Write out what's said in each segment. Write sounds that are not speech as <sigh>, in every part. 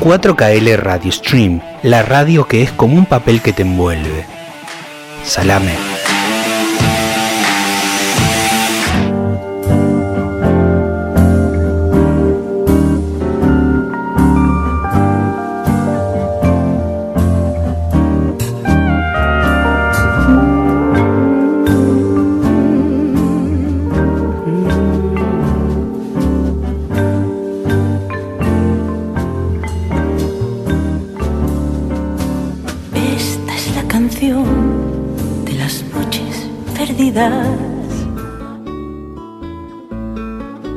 4KL Radio Stream, la radio que es como un papel que te envuelve. Salame.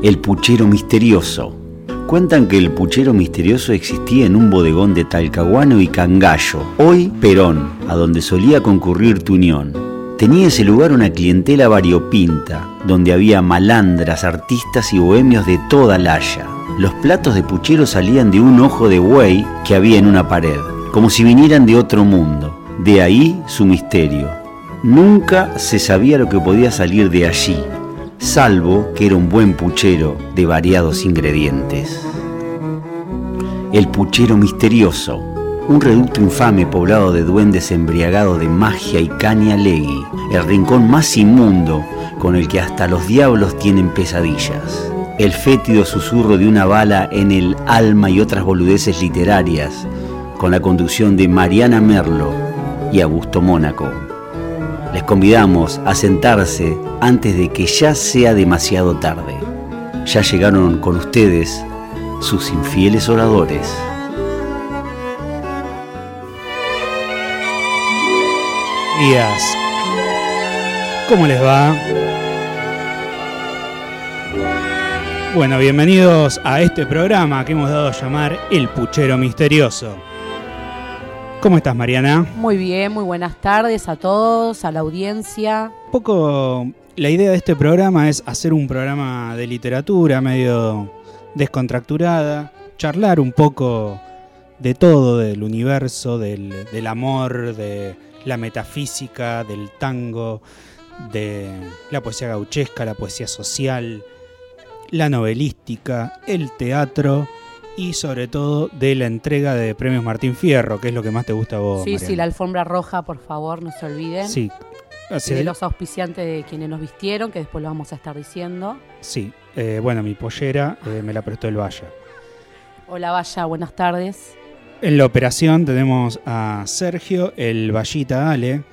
El puchero misterioso. Cuentan que el puchero misterioso existía en un bodegón de Talcahuano y Cangallo, hoy Perón, a donde solía concurrir tu unión. Tenía ese lugar una clientela variopinta, donde había malandras, artistas y bohemios de toda la haya. Los platos de puchero salían de un ojo de buey que había en una pared, como si vinieran de otro mundo. De ahí su misterio. Nunca se sabía lo que podía salir de allí, salvo que era un buen puchero de variados ingredientes. El puchero misterioso, un reducto infame poblado de duendes embriagados de magia y caña legui, el rincón más inmundo con el que hasta los diablos tienen pesadillas. El fétido susurro de una bala en el alma y otras boludeces literarias, con la conducción de Mariana Merlo y Augusto Mónaco. Les convidamos a sentarse antes de que ya sea demasiado tarde. Ya llegaron con ustedes sus infieles oradores. días. ¿Cómo les va? Bueno, bienvenidos a este programa que hemos dado a llamar El Puchero Misterioso. ¿Cómo estás, Mariana? Muy bien, muy buenas tardes a todos, a la audiencia. Un poco la idea de este programa es hacer un programa de literatura medio descontracturada, charlar un poco de todo, del universo, del, del amor, de la metafísica, del tango, de la poesía gauchesca, la poesía social, la novelística, el teatro y sobre todo de la entrega de premios Martín Fierro, que es lo que más te gusta a vos. sí, sí, la alfombra roja, por favor, no se olviden. Sí. Así- de los auspiciantes de quienes nos vistieron, que después lo vamos a estar diciendo. sí. Eh, bueno, mi pollera eh, me la prestó el Valla. Hola, Vaya, buenas tardes. En la operación tenemos a Sergio, el Vallita Ale,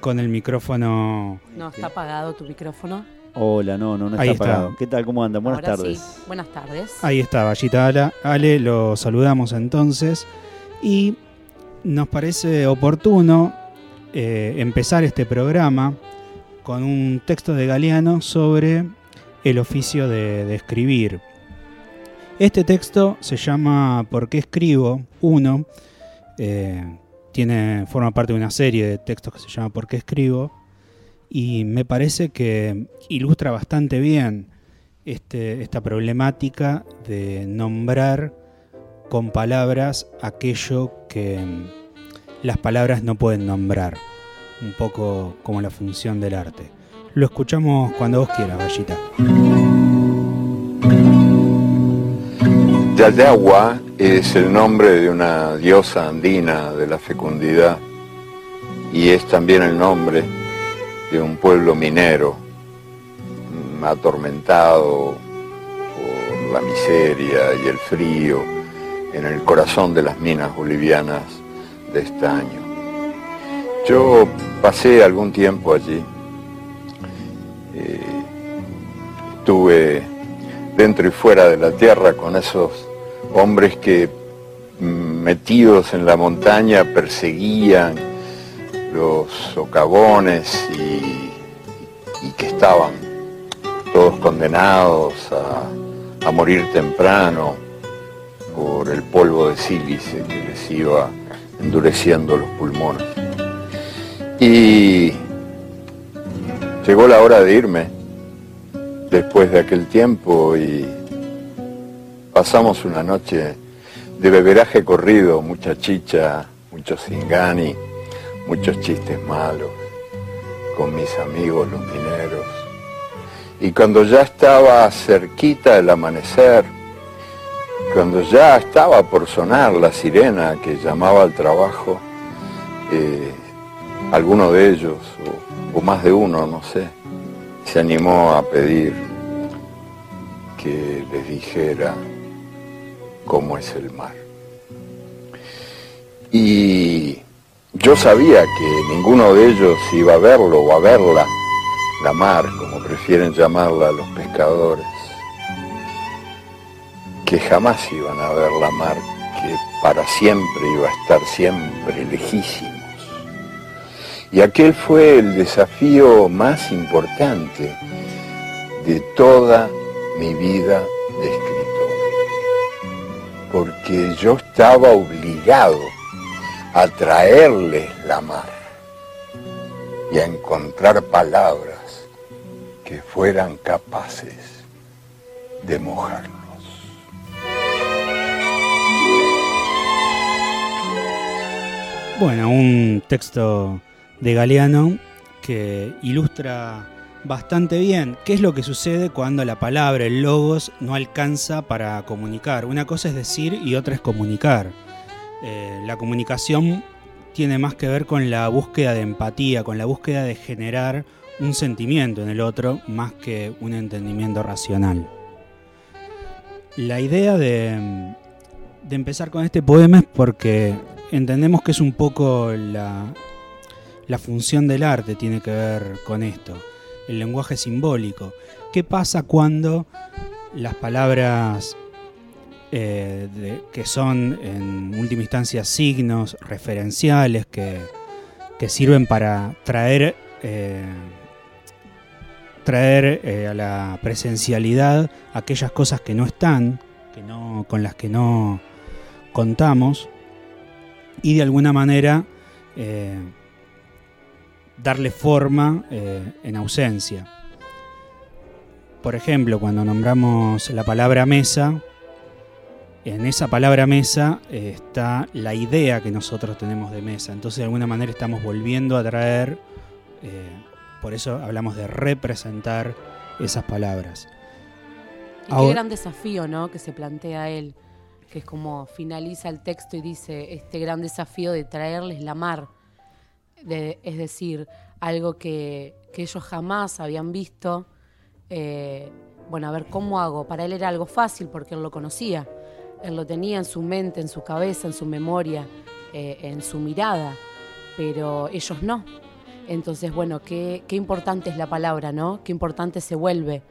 con el micrófono. No, está apagado tu micrófono. Hola, no, no, no Ahí está está. apagado. ¿Qué tal? ¿Cómo andan? Buenas Ahora tardes. sí, buenas tardes. Ahí está, Vallita Ale. Ale, lo saludamos entonces. Y nos parece oportuno eh, empezar este programa con un texto de Galeano sobre el oficio de, de escribir. Este texto se llama ¿Por qué escribo? 1. tiene, forma parte de una serie de textos que se llama ¿Por qué escribo? Y me parece que ilustra bastante bien este- esta problemática de nombrar con palabras aquello que mm, las palabras no pueden nombrar. Un poco como la función del arte. Lo escuchamos cuando vos quieras, Vallita. Yayagua es el nombre de una diosa andina de la fecundidad y es también el nombre de un pueblo minero mm, atormentado por la miseria y el frío en el corazón de las minas bolivianas de estaño. Yo pasé algún tiempo allí, eh, estuve dentro y fuera de la tierra con esos hombres que mm, metidos en la montaña perseguían los socavones y, que estaban todos condenados a, a morir temprano por el polvo de sílice que les iba endureciendo los pulmones. Y llegó la hora de irme después de aquel tiempo y pasamos una noche de beberaje corrido, mucha chicha, mucho singani, muchos chistes malos con mis amigos los mineros. Y cuando ya estaba cerquita el amanecer, cuando ya estaba por sonar la sirena que llamaba al trabajo, eh, alguno de ellos, o, o más de uno, no sé, se animó a pedir que les dijera cómo es el mar. Y yo sabía que ninguno de ellos iba a verlo o a verla, la mar, como prefieren llamarla los pescadores, que jamás iban a ver la mar, que para siempre iba a estar siempre lejísimos. Y aquel fue el desafío más importante de toda mi vida de escritor, porque yo estaba obligado a traerles la mar y a encontrar palabras que fueran capaces de mojarlos. Bueno, un texto de Galeano que ilustra bastante bien qué es lo que sucede cuando la palabra, el logos, no alcanza para comunicar. Una cosa es decir y otra es comunicar. Eh, la comunicación tiene más que ver con la búsqueda de empatía, con la búsqueda de generar un sentimiento en el otro más que un entendimiento racional. La idea de, empezar con este poema es porque entendemos que es un poco la, la función del arte tiene que ver con esto, el lenguaje simbólico. ¿Qué pasa cuando las palabras eh, que son en última instancia signos referenciales que, que sirven para traer, eh, traer eh, a la presencialidad aquellas cosas que no están, que no, con las que no contamos, y de alguna manera darle forma en ausencia. Por ejemplo, cuando nombramos la palabra mesa, en esa palabra mesa eh, está la idea que nosotros tenemos de mesa. Entonces, de alguna manera estamos volviendo a traer, eh, por eso hablamos de representar esas palabras. Y qué gran desafío, ¿no? Que se plantea él, que es como finaliza el texto y dice este gran desafío de traerles la mar, de- es decir, algo que, que ellos jamás habían visto. eh, bueno, a ver cómo hago. Para él era algo fácil porque él lo conocía, él lo tenía en su mente, en su cabeza, en su memoria, eh, en su mirada, pero ellos no. Entonces, bueno, qué, importante es la palabra, ¿no? Qué importante se vuelve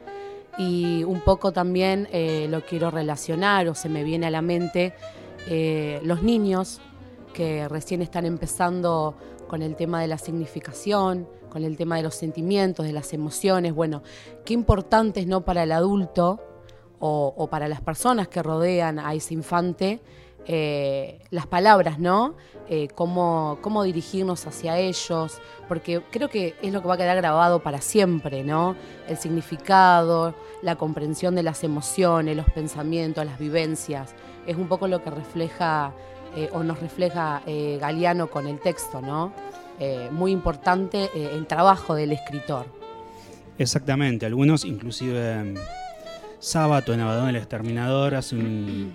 y un poco también eh, lo quiero relacionar o se me viene a la mente eh, los niños que recién están empezando con el tema de la significación, con el tema de los sentimientos, de las emociones. Bueno, qué importante es no para el adulto o, para las personas que rodean a ese infante eh, las palabras, ¿no? Eh, cómo, cómo dirigirnos hacia ellos, porque creo que es lo que va a quedar grabado para siempre, ¿no? El significado, la comprensión de las emociones, los pensamientos, las vivencias. Es un poco lo que refleja eh, o nos refleja Galeano con el texto, ¿no? Muy importante el trabajo del escritor. Exactamente, algunos inclusive Sábato en Abadón el Exterminador hace un,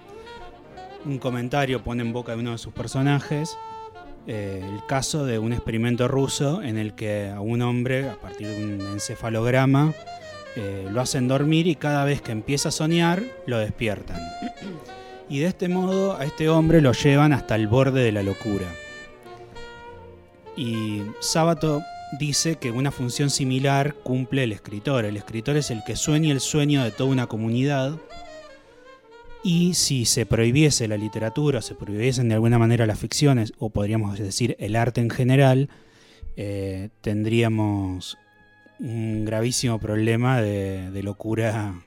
comentario, pone en boca de uno de sus personajes eh, el caso de un experimento ruso en el que a un hombre, a partir de un encefalograma, eh, lo hacen dormir y cada vez que empieza a soñar lo despiertan. Y de este modo a este hombre lo llevan hasta el borde de la locura. Y Sábato dice que una función similar cumple el escritor. El escritor es el que sueña el sueño de toda una comunidad. Y si se prohibiese la literatura, se prohibiesen de alguna manera las ficciones, o podríamos decir el arte en general, eh, tendríamos un gravísimo problema de, locura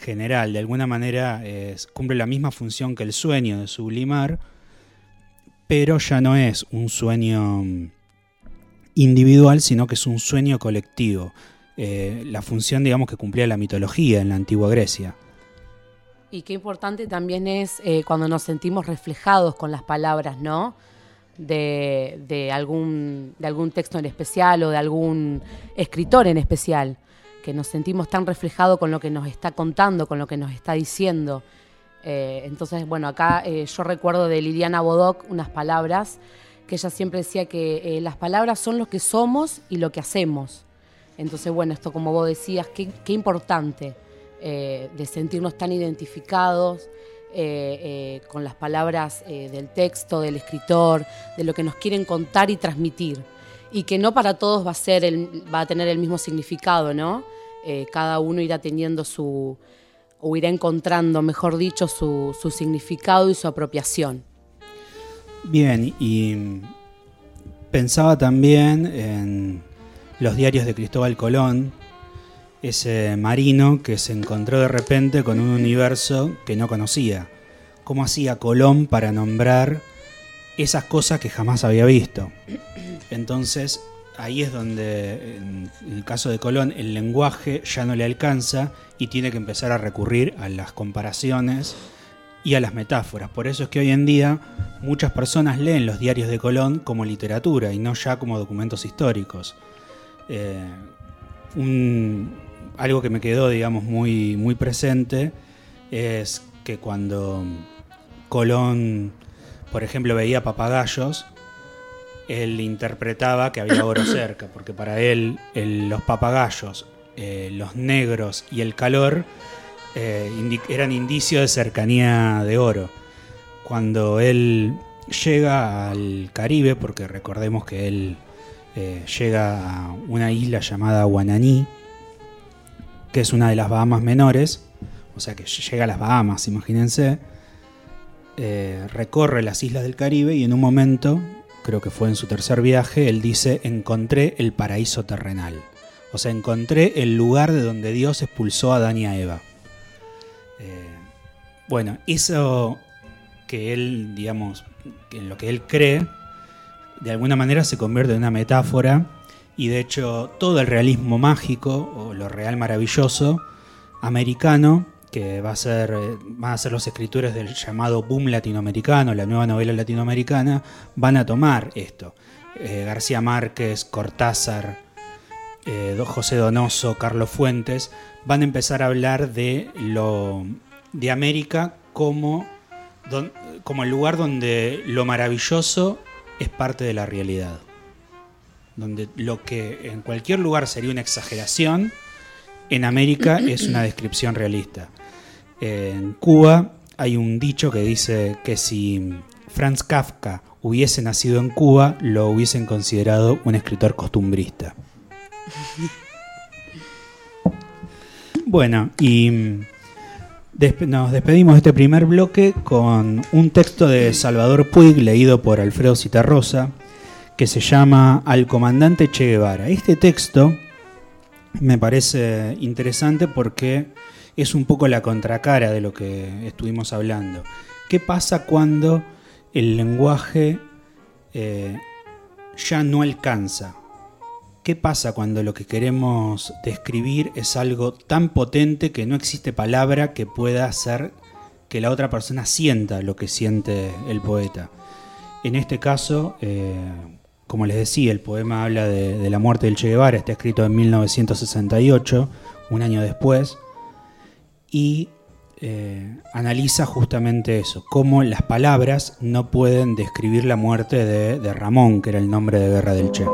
general. De alguna manera cumple la misma función que el sueño de sublimar, pero ya no es un sueño individual, sino que es un sueño colectivo. Eh, la función, digamos, que cumplía la mitología en la antigua Grecia. Y qué importante también es eh, cuando nos sentimos reflejados con las palabras, ¿no? De, de algún, de algún texto en especial o de algún escritor en especial, que nos sentimos tan reflejados con lo que nos está contando, con lo que nos está diciendo. Eh, entonces, bueno, acá yo recuerdo de Liliana Bodoc unas palabras que ella siempre decía que eh, las palabras son lo que somos y lo que hacemos. Entonces, bueno, esto como vos decías, qué, importante eh, de sentirnos tan identificados eh, con las palabras del texto, del escritor, de lo que nos quieren contar y transmitir. Y que no para todos va a, ser va a tener el mismo significado, ¿no? Cada uno irá teniendo su, o irá encontrando, mejor dicho, su, su significado y su apropiación. Bien, y pensaba también en los diarios de Cristóbal Colón, ese marino que se encontró de repente con un universo que no conocía. ¿Cómo hacía Colón para nombrar esas cosas que jamás había visto? Entonces, ahí es donde, en el caso de Colón, el lenguaje ya no le alcanza y tiene que empezar a recurrir a las comparaciones y a las metáforas. Por eso es que hoy en día muchas personas leen los diarios de Colón como literatura y no ya como documentos históricos. Eh, un- algo que me quedó, digamos, muy, muy presente es que cuando Colón, por ejemplo, veía papagayos, él interpretaba que había oro <coughs> cerca, porque para él el- los papagayos, eh, los negros y el calor eh, eran indicios de cercanía de oro. Cuando él llega al Caribe, porque recordemos que él eh, llega a una isla llamada Guananí, que es una de las Bahamas menores, o sea que llega a las Bahamas, imagínense, eh, recorre las islas del Caribe y en un momento, creo que fue en su tercer viaje, él dice, encontré el paraíso terrenal. O sea, encontré el lugar de donde Dios expulsó a Adán y a Eva. Eh, bueno, eso que él, digamos, en lo que él cree, de alguna manera se convierte en una metáfora y de hecho todo el realismo mágico o lo real maravilloso americano que va a ser eh, van a ser los escritores del llamado boom latinoamericano, la nueva novela latinoamericana, van a tomar esto. Eh, García Márquez, Cortázar, eh, José Donoso, Carlos Fuentes, van a empezar a hablar de lo de América como, don- como el lugar donde lo maravilloso es parte de la realidad. Donde lo que en cualquier lugar sería una exageración, en América <clears throat> es una descripción realista. En Cuba hay un dicho que dice que si Franz Kafka hubiese nacido en Cuba, lo hubiesen considerado un escritor costumbrista. <laughs> Bueno, y mm, nos despedimos de este primer bloque con un texto de Salvador Puig leído por Alfredo Citarrosa que se llama Al comandante Che Guevara. Este texto me parece interesante porque es un poco la contracara de lo que estuvimos hablando. ¿Qué pasa cuando el lenguaje eh, ya no alcanza? ¿Qué pasa cuando lo que queremos describir es algo tan potente que no existe palabra que pueda hacer que la otra persona sienta lo que siente el poeta? En este caso, eh, como les decía, el poema habla de, la muerte del Che Guevara, está escrito en 1968, un año después, y eh, analiza justamente eso, cómo las palabras no pueden describir la muerte de, de Ramón, que era el nombre de guerra del Che.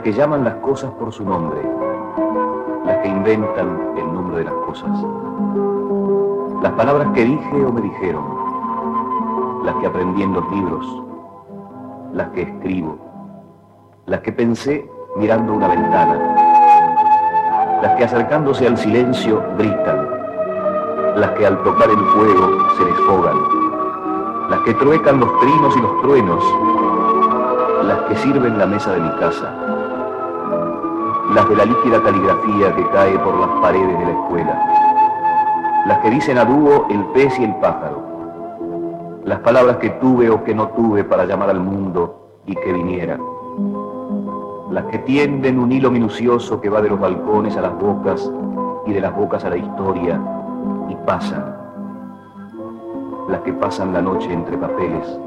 Las que llaman las cosas por su nombre, las que inventan el nombre de las cosas, las palabras que dije o me dijeron, las que aprendí en los libros, las que escribo, las que pensé mirando una ventana, las que acercándose al silencio gritan, las que al tocar el fuego se desfogan, las que truecan los trinos y los truenos, las que sirven la mesa de mi casa, las de la líquida caligrafía que cae por las paredes de la escuela, las que dicen a dúo el pez y el pájaro, las palabras que tuve o que no tuve para llamar al mundo y que viniera, las que tienden un hilo minucioso que va de los balcones a las bocas y de las bocas a la historia y pasan, las que pasan la noche entre papeles,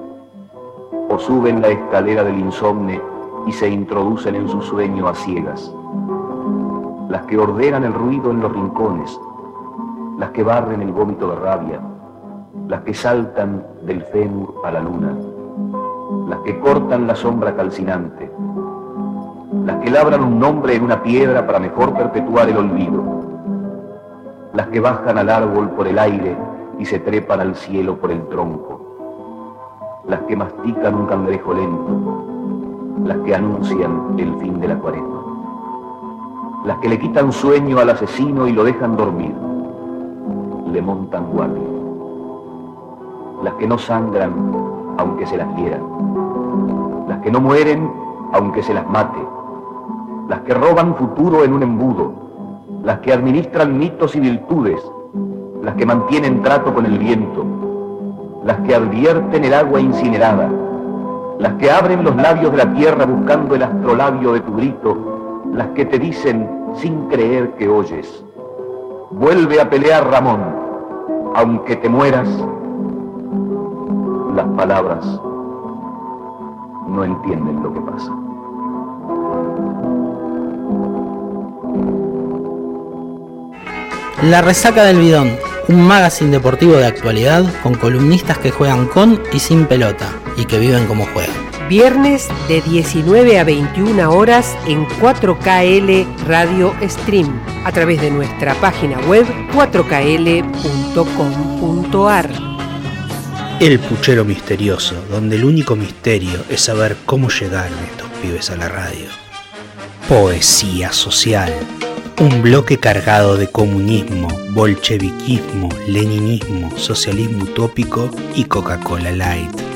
o suben la escalera del insomne y se introducen en su sueño a ciegas, las que ordenan el ruido en los rincones, las que barren el vómito de rabia, las que saltan del fémur a la luna, las que cortan la sombra calcinante, las que labran un nombre en una piedra para mejor perpetuar el olvido, las que bajan al árbol por el aire y se trepan al cielo por el tronco, las que mastican un cangrejo lento, las que anuncian el fin de la cuaresma, las que le quitan sueño al asesino y lo dejan dormir, le montan guardia, las que no sangran aunque se las hieran, las que no mueren aunque se las mate, las que roban futuro en un embudo, las que administran mitos y virtudes, las que mantienen trato con el viento, las que advierten el agua incinerada, las que abren los labios de la tierra buscando el astrolabio de tu grito, las que te dicen sin creer que oyes, vuelve a pelear Ramón, aunque te mueras, las palabras no entienden lo que pasa. La resaca del bidón, un magazine deportivo de actualidad con columnistas que juegan con y sin pelota y que viven como juegan. Viernes de 19 a 21 horas en 4KL Radio Stream a través de nuestra página web 4kl.com.ar. El puchero misterioso, donde el único misterio es saber cómo llegaron estos pibes a la radio. Poesía social. Un bloque cargado de comunismo, bolcheviquismo, leninismo, socialismo utópico y Coca-Cola Light.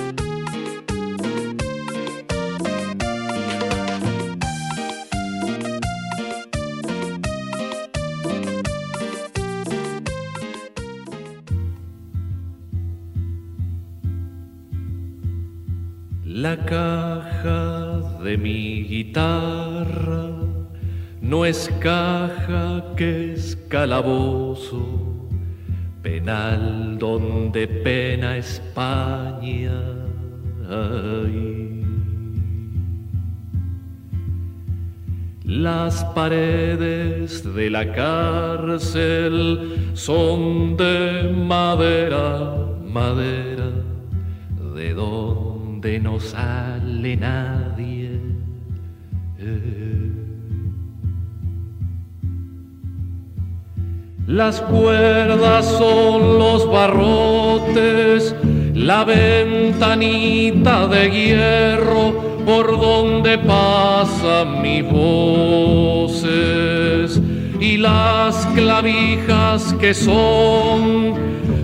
No es caja que es calabozo, penal donde pena España. Las paredes de la cárcel son de madera, madera, de donde no sale nadie. Las cuerdas son los barrotes, la ventanita de hierro por donde pasan mis voces y las clavijas que son,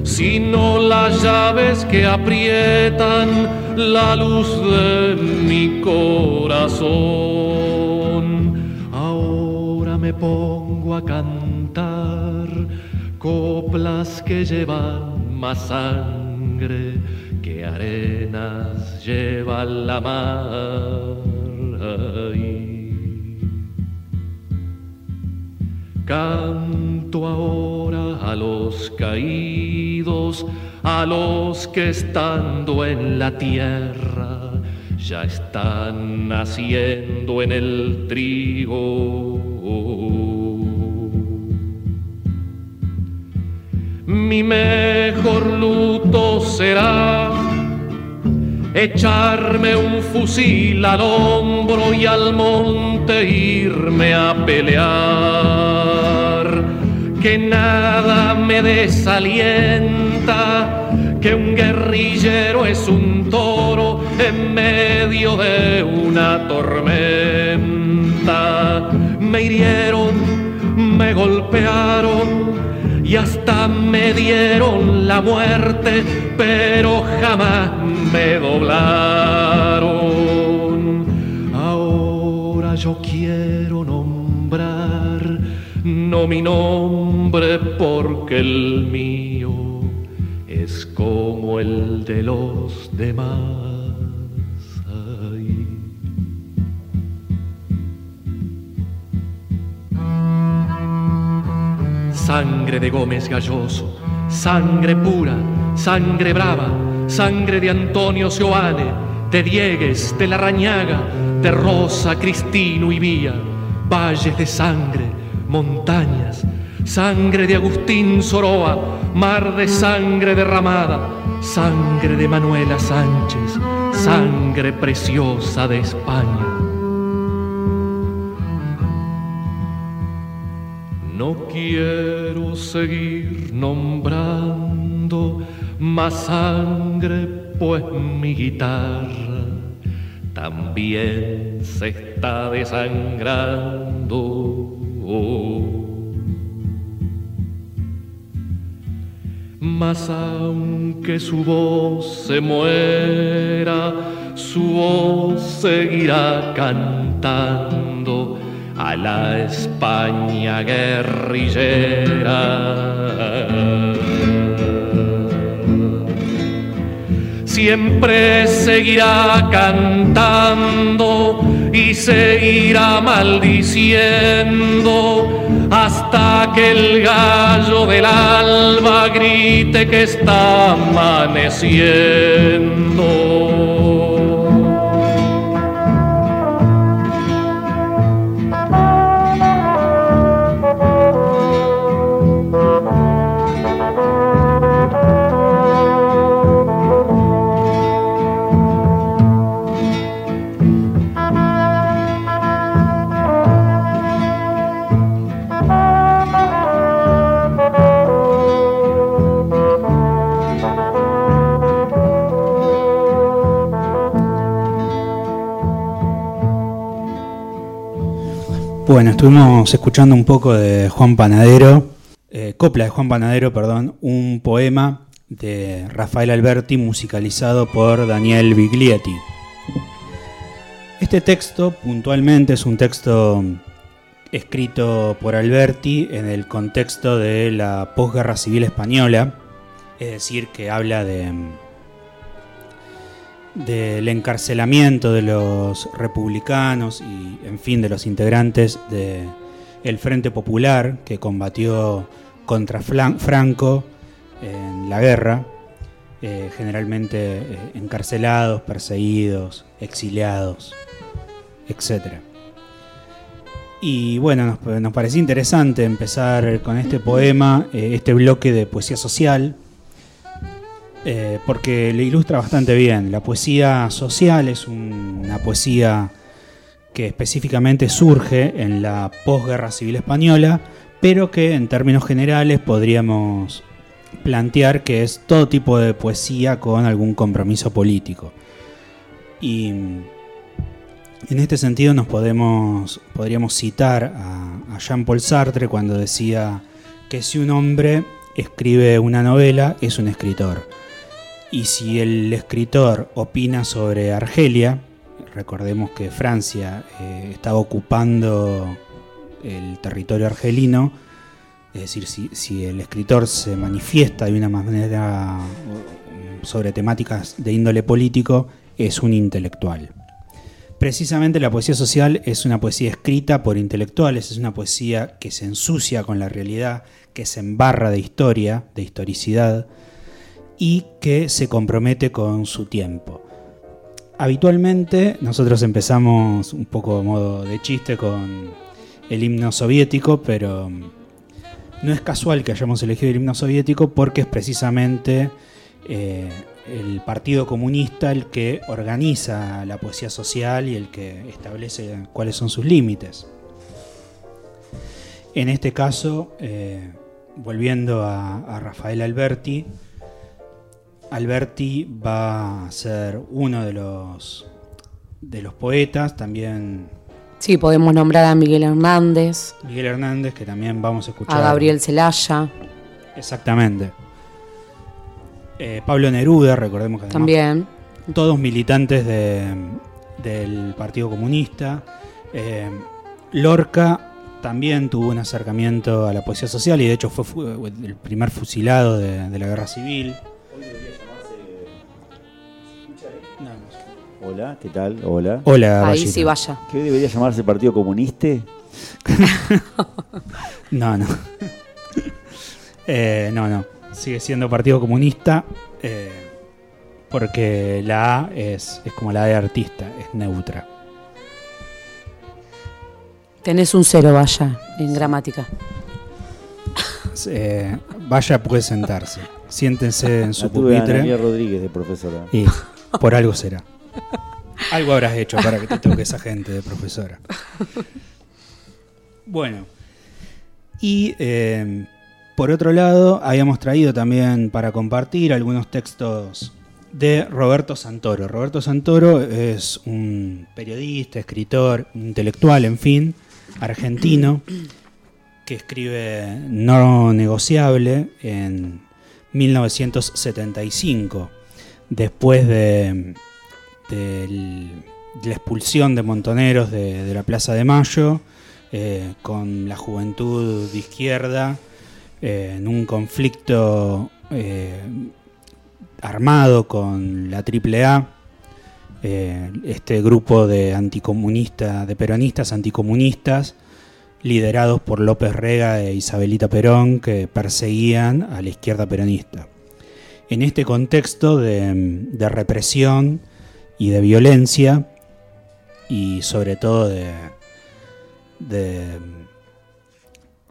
sino las llaves que aprietan la luz de mi corazón. Ahora me pongo a cantar coplas que llevan más sangre que arenas lleva la mar. Canto ahora a los caídos, a los que estando en la tierra ya están naciendo en el trigo. Mi mejor luto será echarme un fusil al hombro y al monte irme a pelear. Que nada me desalienta, que un guerrillero es un toro en medio de una tormenta. Me hirieron, me golpearon y hasta me dieron la muerte, pero jamás me doblaron. Ahora yo quiero nombrar, no mi nombre porque el mío es como el de los demás Sangre de Gómez Galloso, sangre pura, sangre brava, sangre de Antonio Seoane, de Diegues, de Larrañaga, de Rosa, Cristino y Vía, valles de sangre, montañas, sangre de Agustín Soroa, mar de sangre derramada, sangre de Manuela Sánchez, sangre preciosa de España. No quiero seguir nombrando más sangre, pues mi guitarra también se está desangrando. Mas aunque su voz se muera, su voz seguirá cantando a la España guerrillera. Siempre seguirá cantando y seguirá maldiciendo hasta que el gallo del alba grite que está amaneciendo. Bueno, estuvimos escuchando un poco de Juan Panadero, eh, copla de Juan Panadero, perdón, un poema de Rafael Alberti musicalizado por Daniel Biglietti. Este texto puntualmente es un texto escrito por Alberti en el contexto de la posguerra civil española, es decir, que habla de del encarcelamiento de los republicanos y, en fin, de los integrantes del Frente Popular que combatió contra Franco en la guerra, eh, generalmente eh, encarcelados, perseguidos, exiliados, etc. Y bueno, nos, nos interesante empezar con este poema, eh, este bloque de poesía social, eh, porque le ilustra bastante bien. La poesía social es un- una poesía que específicamente surge en la posguerra civil española, pero que en términos generales podríamos plantear que es todo tipo de poesía con algún compromiso político. Y en este sentido nos podemos, podríamos citar a, a Jean-Paul Sartre cuando decía que si un hombre escribe una novela es un escritor. Y si el escritor opina sobre Argelia, recordemos que Francia eh, estaba ocupando el territorio argelino, es decir, si, si el escritor se manifiesta de una manera o, sobre temáticas de índole político, es un intelectual. Precisamente la poesía social es una poesía escrita por intelectuales, es una poesía que se ensucia con la realidad, que se embarra de historia, de historicidad, y que se compromete con su tiempo. Habitualmente nosotros empezamos un poco a modo de chiste con el himno soviético, pero no es casual que hayamos elegido el himno soviético porque es precisamente eh, el Partido Comunista el que organiza la poesía social y el que establece cuáles son sus límites. En este caso, eh, volviendo a Rafael Alberti, Alberti va a ser uno de los, de los poetas, también Sí, podemos nombrar a Miguel Hernández, Miguel Hernández, que también vamos a escuchar. a Gabriel Celaya, Exactamente. Eh, Pablo Neruda, recordemos que además también. todos militantes de- del Partido Comunista. Eh, Lorca también tuvo un acercamiento a la poesía social y de hecho fue fu- el primer fusilado de, de la guerra civil. Hola, ¿qué tal? Hola. Hola, Ahí sí vaya. ¿Qué debería llamarse Partido Comunista? <laughs> No, no. <laughs> Eh, no, no. Sigue siendo Partido Comunista eh, porque la A es, es como la de artista, es neutra. Tenés un cero, vaya, en gramática. Eh, vaya, puede sentarse. Siéntense en su La tuve a pupitre. Rodríguez de profesora. Y por algo será. Algo habrás hecho para que te toque esa gente de profesora. Bueno. Y eh, por otro lado, habíamos traído también para compartir algunos textos de Roberto Santoro. Roberto Santoro es un periodista, escritor, intelectual, en fin, argentino, que escribe No negociable en 1975, después de, de la expulsión de montoneros de, la Plaza de Mayo, eh, con la juventud de izquierda, eh, en un conflicto eh, armado con la AAA, este grupo de anticomunistas, de peronistas anticomunistas, liderados por López Rega e Isabelita Perón, que perseguían a la izquierda peronista. En este contexto de represión y de violencia, y sobre todo de, de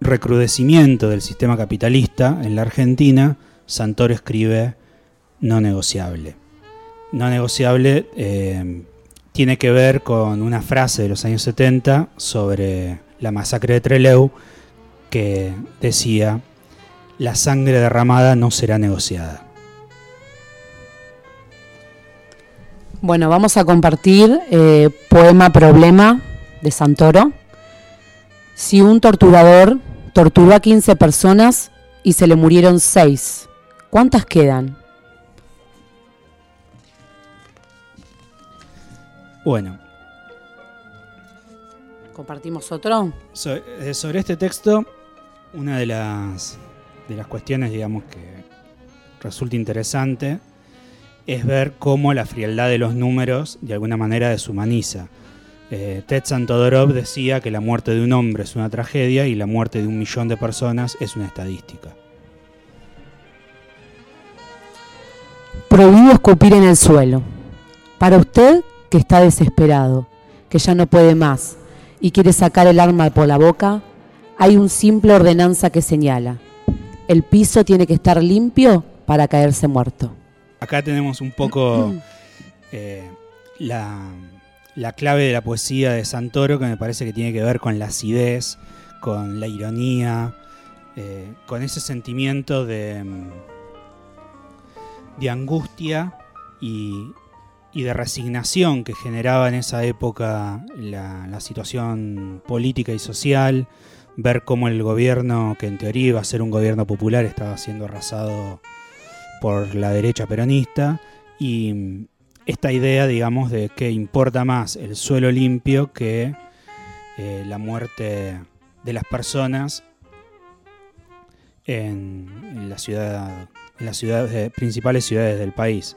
recrudecimiento del sistema capitalista en la Argentina, Santoro escribe no negociable. No negociable eh, tiene que ver con una frase de los años 70 sobre la masacre de Trelew que decía, la sangre derramada no será negociada. Bueno, vamos a compartir eh, Poema Problema de Santoro. Si un torturador torturó a 15 personas y se le murieron 6, ¿cuántas quedan? Bueno, ¿Compartimos otro? So- eh, sobre este texto, una de las, de las cuestiones, digamos, que resulta interesante es ver cómo la frialdad de los números de alguna manera deshumaniza. Eh, Ted Santodorov decía que la muerte de un hombre es una tragedia y la muerte de un millón de personas es una estadística. Prohibido escupir en el suelo. Para usted que está desesperado, que ya no puede más y quiere sacar el arma por la boca, hay un simple ordenanza que señala. El piso tiene que estar limpio para caerse muerto. Acá tenemos un poco <clears throat> eh, la, la clave de la poesía de Santoro, que me parece que tiene que ver con la acidez, con la ironía, eh, con ese sentimiento de, mm, de angustia y, y de resignación que generaba en esa época la, la situación política y social, ver cómo el gobierno, que en teoría iba a ser un gobierno popular, estaba siendo arrasado por la derecha peronista y esta idea, digamos, de que importa más el suelo limpio que eh, la muerte de las personas en, las ciudades, principales ciudades del país.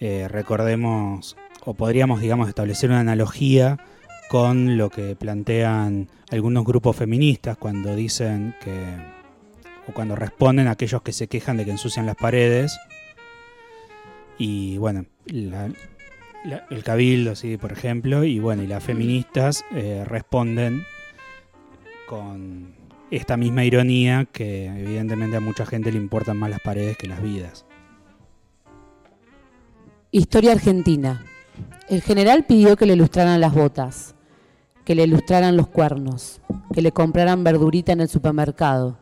Eh, recordemos, o podríamos, digamos, establecer una analogía con lo que plantean algunos grupos feministas cuando dicen que o cuando responden a aquellos que se quejan de que ensucian las paredes. Y bueno, el cabildo, sí, por ejemplo, y bueno, y las feministas eh, responden con esta misma ironía que evidentemente a mucha gente le importan más las paredes que las vidas. Historia argentina. El general pidió que le ilustraran las botas, que le ilustraran los cuernos, que le compraran verdurita en el supermercado,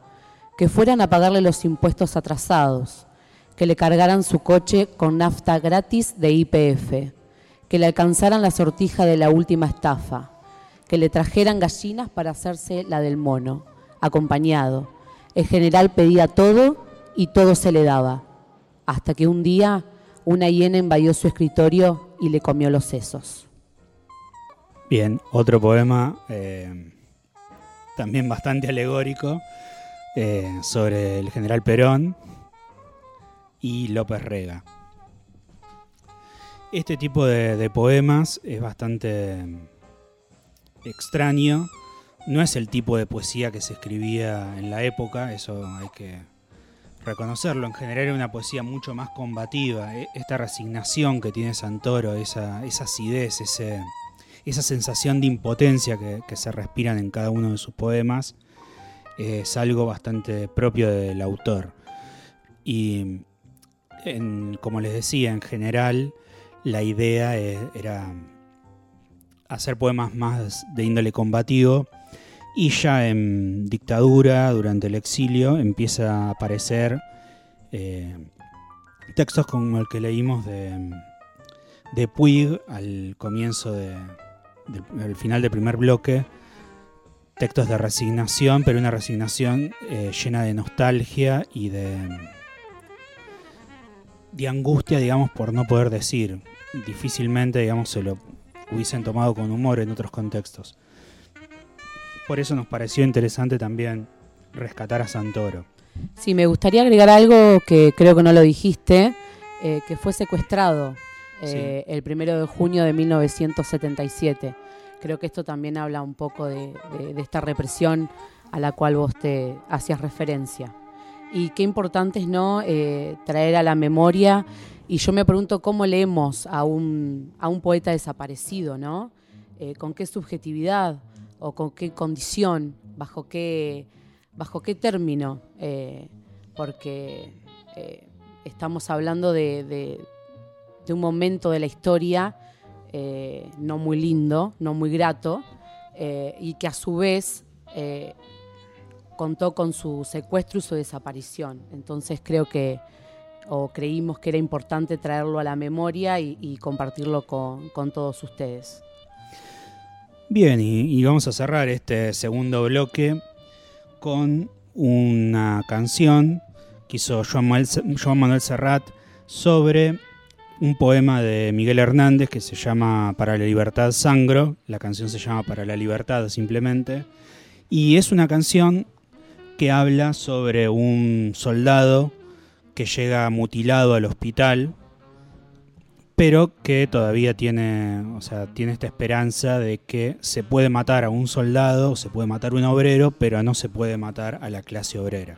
que fueran a pagarle los impuestos atrasados, que le cargaran su coche con nafta gratis de IPF, que le alcanzaran la sortija de la última estafa, que le trajeran gallinas para hacerse la del mono, acompañado. El general pedía todo y todo se le daba, hasta que un día una hiena invadió su escritorio y le comió los sesos. Bien, otro poema eh, también bastante alegórico, eh, sobre el general Perón y López Rega. Este tipo de, poemas es bastante extraño. No es el tipo de poesía que se escribía en la época, eso hay que reconocerlo. En general era una poesía mucho más combativa. E- Esta resignación que tiene Santoro, esa, esa acidez, esa sensación de impotencia que, que se respiran en cada uno de sus poemas, es algo bastante propio del autor. Y como les decía, en general la idea eh, era hacer poemas más de índole combativo y ya en dictadura, durante el exilio, empieza a aparecer eh, textos como el que leímos de, de Puig al comienzo de, del al final del primer bloque, textos de resignación, pero una resignación eh, llena de nostalgia y de, de angustia, digamos, por no poder decir. Difícilmente, digamos, se lo hubiesen tomado con humor en otros contextos. Por eso nos pareció interesante también rescatar a Santoro. Sí, me gustaría agregar algo que creo que no lo dijiste, eh, que fue secuestrado eh, el primero de junio de 1977. Creo que esto también habla un poco de, esta represión a la cual vos te hacías referencia. Y qué importante es no Eh, traer a la memoria. Y yo me pregunto cómo leemos a un, a un poeta desaparecido, ¿no? Eh, ¿Con qué subjetividad o con qué condición? ¿Bajo qué, bajo qué término? Eh, porque estamos hablando de- de un momento de la historia eh, no muy lindo, no muy grato, eh, y que a su vez eh, contó con su secuestro y su desaparición. Entonces creo que, o creímos que era importante traerlo a la memoria y, compartirlo con, todos ustedes. Bien, y, y vamos a cerrar este segundo bloque con una canción que hizo Joan Manuel Serrat sobre un poema de Miguel Hernández que se llama Para la Libertad Sangro. La canción se llama Para la Libertad simplemente. Y es una canción que habla sobre un soldado que llega mutilado al hospital pero que todavía tiene, o sea, tiene esta esperanza de que se puede matar a un soldado, se puede matar a un obrero, pero no se puede matar a la clase obrera.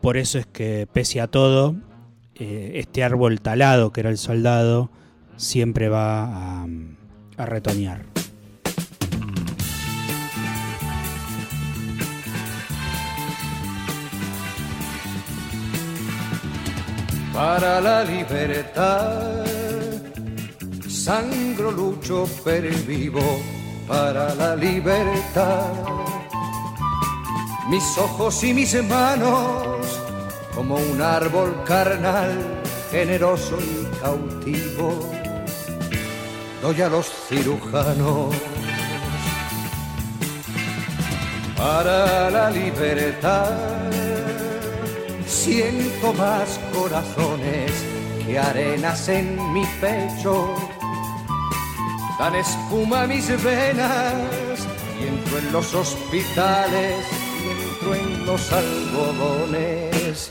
Por eso es que, pese a todo, eh, este árbol talado que era el soldado siempre va a, a retoñar. para la libertad. Sangro, lucho, pervivo para la libertad. Mis ojos y mis manos, como un árbol carnal, generoso y cautivo, doy a los cirujanos para la libertad. Siento más corazones que arenas en mi pecho. Dan espuma a mis venas y entro en los hospitales y entro en los algodones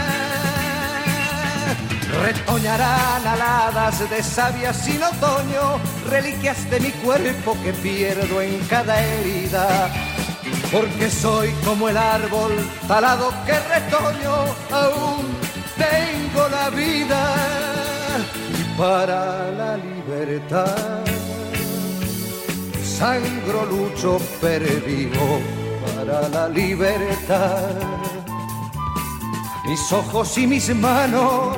Retoñarán aladas de savia sin otoño, reliquias de mi cuerpo que pierdo en cada herida. Porque soy como el árbol talado que retoño, aún tengo la vida para la libertad sangro, lucho, pervivo para la libertad. Mis ojos y mis manos,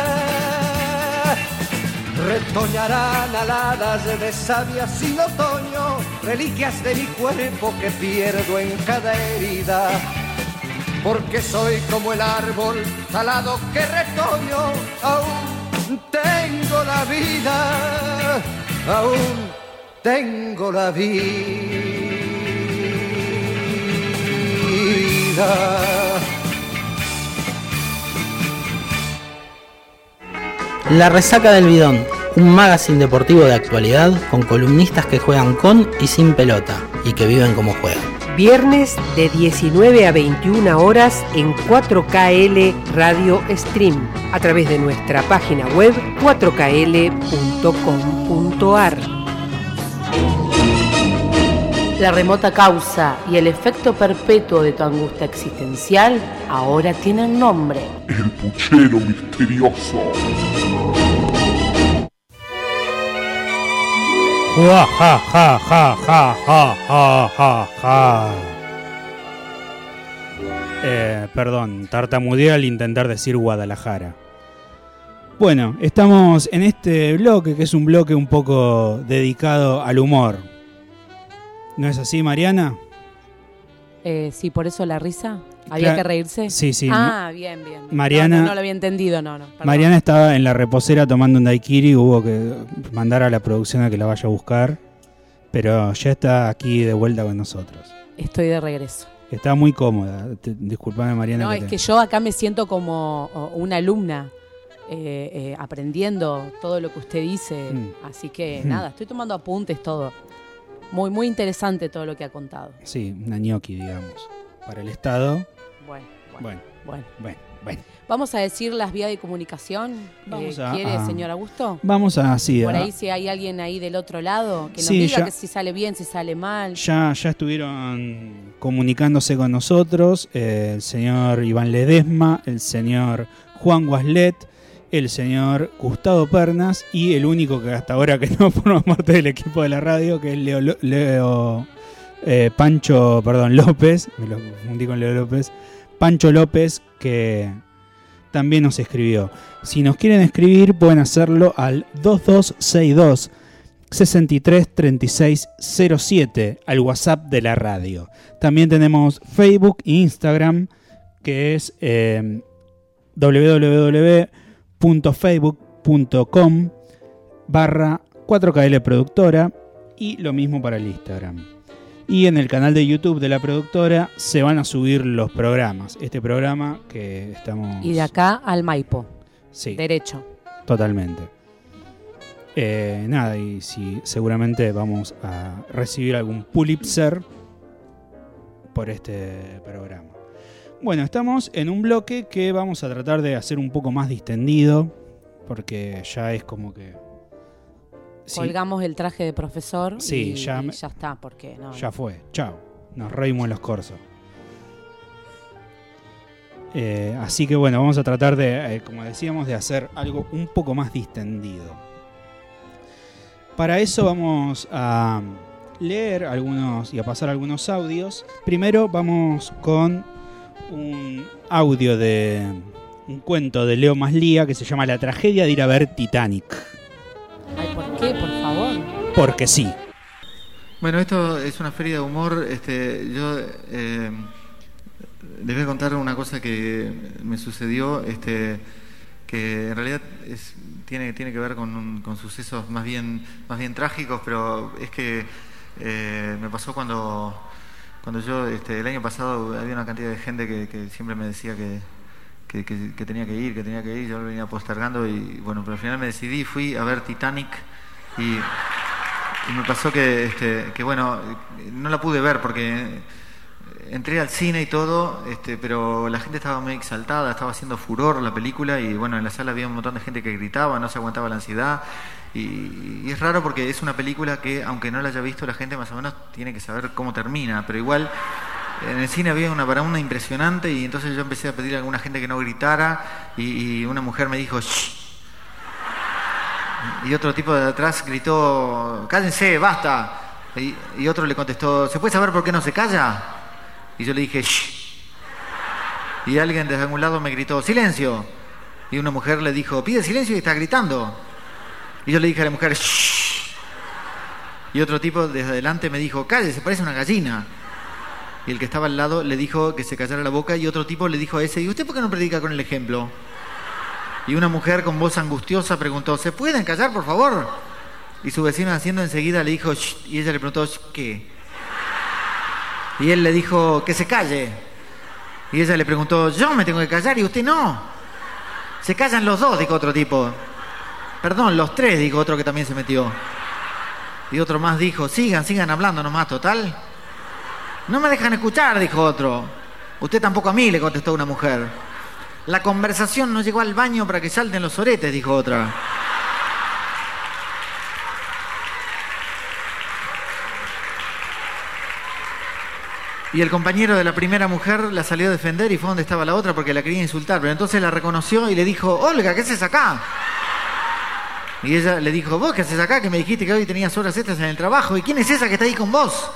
Retoñarán aladas de savia sin otoño, reliquias de mi cuerpo que pierdo en cada herida. Porque soy como el árbol talado que retoño, aún tengo la vida, aún tengo la vida. La resaca del bidón, un magazine deportivo de actualidad con columnistas que juegan con y sin pelota y que viven como juegan. Viernes de 19 a 21 horas en 4KL Radio Stream a través de nuestra página web 4kl.com.ar. La remota causa y el efecto perpetuo de tu angustia existencial ahora tienen nombre. El puchero misterioso. Ja, ja, ja, ja, ja, ja, ja. Perdón, tartamudeé al e intentar decir Guadalajara. Bueno, estamos en este bloque que es un bloque un poco dedicado al humor. ¿No es así, Mariana? Eh, sí, por eso la risa. ¿Había que reírse? Sí, sí, Ah, bien, bien. Mariana- No, lo había entendido, no, no. perdón. Mariana estaba en la reposera tomando un daiquiri, hubo que mandar a la producción a que la vaya a buscar, pero ya está aquí de vuelta con nosotros. Estoy de regreso. Está muy cómoda, disculpame Mariana. No, que es te- que yo acá me siento como oh, una alumna eh, eh, aprendiendo todo lo que usted dice. Mm. Así que Mm. nada, estoy tomando apuntes, todo. Muy, muy interesante todo lo que ha contado. Sí, una ñoqui, digamos. Para el Estado, Bueno, bueno, bueno. bueno, bueno. Vamos a decir las vías de comunicación. Vamos Eh, a- ¿Quiere, a- señor Augusto? Vamos a, sí, Por a- ahí si hay alguien ahí del otro lado que nos Sí, diga ya- que si sale bien, si sale mal. ya, ya estuvieron comunicándose con nosotros eh, el señor Iván Ledesma, el señor Juan Guaslet, el señor Gustavo Pernas y el único que hasta ahora que <laughs> no forma parte del equipo de la radio, que es Leo, Leo eh, Pancho, perdón, <laughs> López, me lo confundí con Leo López, Pancho López, que también nos escribió. Si nos quieren escribir, pueden hacerlo al 2262 633607 al WhatsApp de la radio. También tenemos Facebook e Instagram, que es eh, www.facebook.com barra 4KL Productora y lo mismo para el Instagram. Y en el canal de YouTube de la productora se van a subir los programas. Este programa que estamos... Y de acá al Maipo. Sí. Derecho. Totalmente. Eh, nada, y si seguramente vamos a recibir algún Pulitzer por este programa. Bueno, estamos en un bloque que vamos a tratar de hacer un poco más distendido, porque ya es como que... Colgamos el traje de profesor Sí, y, ya y ya está, porque no. ya fue, chao, nos reímos en los corsos. Eh, así que bueno, vamos a tratar de, eh, como decíamos, de hacer algo un poco más distendido. Para eso vamos a leer algunos y a pasar algunos audios. Primero vamos con un audio de un cuento de Leo Maslía que se llama La tragedia de ir a ver Titanic. Ay, ¿por. Porque sí. Bueno, esto es una feria de humor. Este, yo eh, les voy a contar una cosa que me sucedió, este, que en realidad tiene, que ver con, sucesos más bien, más bien trágicos, pero es que eh, me pasó cuando, cuando yo, este, el año pasado, había una cantidad de gente que, siempre me decía que, que, que- que tenía que ir, que tenía que ir, yo lo venía postergando y bueno, pero al final me decidí, fui a ver Titanic y... Y me pasó que, este, que, bueno, no la pude ver porque entré al cine y todo, este, pero la gente estaba muy exaltada, estaba haciendo furor la película y bueno, en la sala había un montón de gente que gritaba, no se aguantaba la ansiedad. Y, y es raro porque es una película que, aunque no la haya visto, la gente más o menos tiene que saber cómo termina, pero igual en el cine había una barauna impresionante y entonces yo empecé a pedirle a alguna gente que no gritara y, y una mujer me dijo, "Shh". Y otro tipo de atrás gritó, cállense, basta. Y, y otro le contestó, ¿se puede saber por qué no se calla? Y yo le dije, Shh. Y alguien desde algún lado me gritó, silencio. Y una mujer le dijo, pide silencio y está gritando. Y yo le dije a la mujer, Shh. Y otro tipo desde adelante me dijo, cállese, parece una gallina. Y el que estaba al lado le dijo que se callara la boca y otro tipo le dijo a ese, ¿y usted por qué no predica con el ejemplo? Y una mujer con voz angustiosa preguntó, ¿se pueden callar, por favor? Y su vecino haciendo enseguida le dijo, "Shh", y ella le preguntó, "Shh, ¿qué? Y él le dijo, que se calle. Y ella le preguntó, yo me tengo que callar y usted no. Se callan los dos, dijo otro tipo. Perdón, los tres, dijo otro que también se metió. Y otro más dijo, sigan, sigan hablando nomás, total. No me dejan escuchar, dijo otro. Usted tampoco a mí, le contestó una mujer. La conversación no llegó al baño para que salten los oretes, dijo otra. Y el compañero de la primera mujer la salió a defender y fue donde estaba la otra porque la quería insultar. Pero entonces la reconoció y le dijo, Olga, ¿qué haces acá? Y ella le dijo, vos qué haces acá, que me dijiste que hoy tenías horas extras en el trabajo. ¿Y quién es esa que está ahí con vos?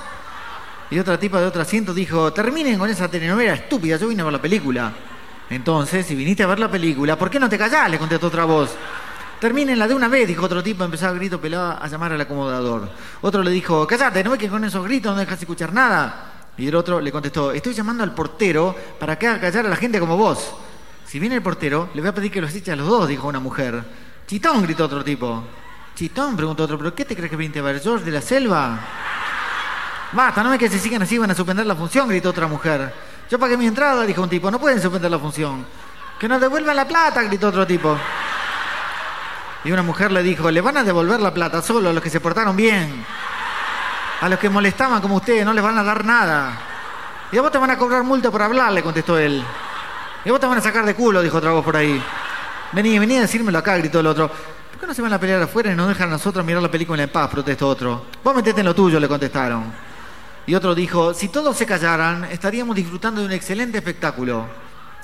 Y otra tipa de otro asiento dijo, terminen con esa telenovela estúpida, yo vine ver la película. Entonces, si viniste a ver la película, ¿por qué no te callás? Le contestó otra voz. Termínenla de una vez, dijo otro tipo, empezó a grito pelado a llamar al acomodador. Otro le dijo, cállate, ¿no ves que con esos gritos no dejas escuchar nada? Y el otro le contestó, estoy llamando al portero para que haga callar a la gente como vos. Si viene el portero, le voy a pedir que los eche a los dos, dijo una mujer. Chitón, gritó otro tipo. Chitón, preguntó otro, ¿pero qué te crees que viniste a ver, George de la selva? Basta, no ves que si siguen así van a suspender la función, gritó otra mujer. Yo pagué mi entrada, dijo un tipo, no pueden suspender la función. Que nos devuelvan la plata, gritó otro tipo. Y una mujer le dijo, le van a devolver la plata solo a los que se portaron bien. A los que molestaban como ustedes no les van a dar nada. Y a vos te van a cobrar multa por hablar, le contestó él. Y a vos te van a sacar de culo, dijo otra voz por ahí. Vení, vení a decírmelo acá, gritó el otro. ¿Por qué no se van a pelear afuera y nos dejan a nosotros mirar la película en paz? protestó otro. Vos metete en lo tuyo, le contestaron. Y otro dijo, si todos se callaran, estaríamos disfrutando de un excelente espectáculo.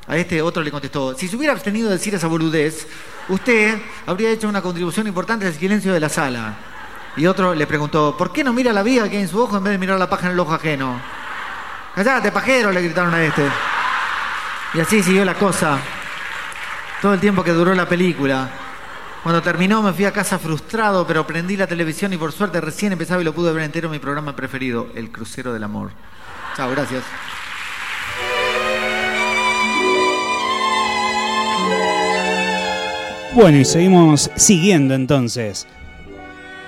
A este otro le contestó, si se hubiera abstenido de decir esa boludez, usted habría hecho una contribución importante al silencio de la sala. Y otro le preguntó, ¿por qué no mira la vida que hay en su ojo en vez de mirar la paja en el ojo ajeno? Callate, pajero, le gritaron a este. Y así siguió la cosa. Todo el tiempo que duró la película. Cuando terminó me fui a casa frustrado, pero prendí la televisión y por suerte recién empezaba y lo pude ver entero mi programa preferido, El Crucero del Amor. Chao, gracias. Bueno, y seguimos siguiendo entonces.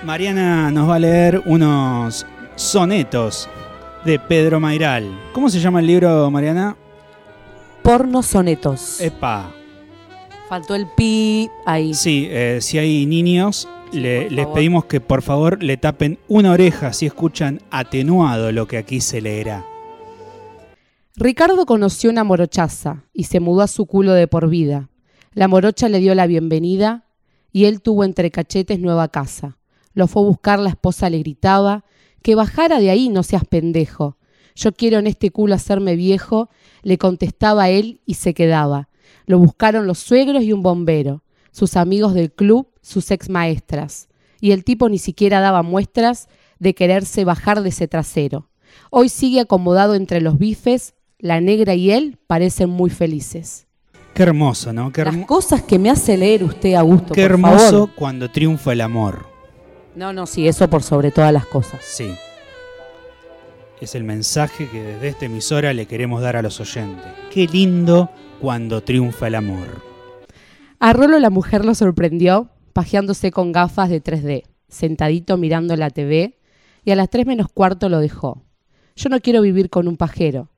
Mariana nos va a leer unos sonetos de Pedro Mairal. ¿Cómo se llama el libro, Mariana? Porno sonetos. Epa. Faltó el pi ahí. Sí, eh, si hay niños, le- les pedimos que por favor le tapen una oreja si escuchan atenuado lo que aquí se leerá. Ricardo conoció una morochaza y se mudó a su culo de por vida. La morocha le dio la bienvenida y él tuvo entre cachetes nueva casa. Lo fue a buscar, la esposa le gritaba, que bajara de ahí, no seas pendejo. Yo quiero en este culo hacerme viejo, le contestaba él y se quedaba. Lo buscaron los suegros y un bombero, sus amigos del club, sus ex maestras. Y el tipo ni siquiera daba muestras de quererse bajar de ese trasero. Hoy sigue acomodado entre los bifes, la negra y él parecen muy felices. Qué hermoso, ¿no? Qué, hermo- Las cosas que me hace leer usted, Augusto, qué por hermoso favor. cuando triunfa el amor. No, no, sí, eso por sobre todas las cosas. Sí. Es el mensaje que desde esta emisora le queremos dar a los oyentes. Qué lindo cuando triunfa el amor. A Rolo la mujer lo sorprendió pajeándose con gafas de 3D, sentadito mirando la TV, y a las 3 menos cuarto lo dejó. Yo no quiero vivir con un pajero,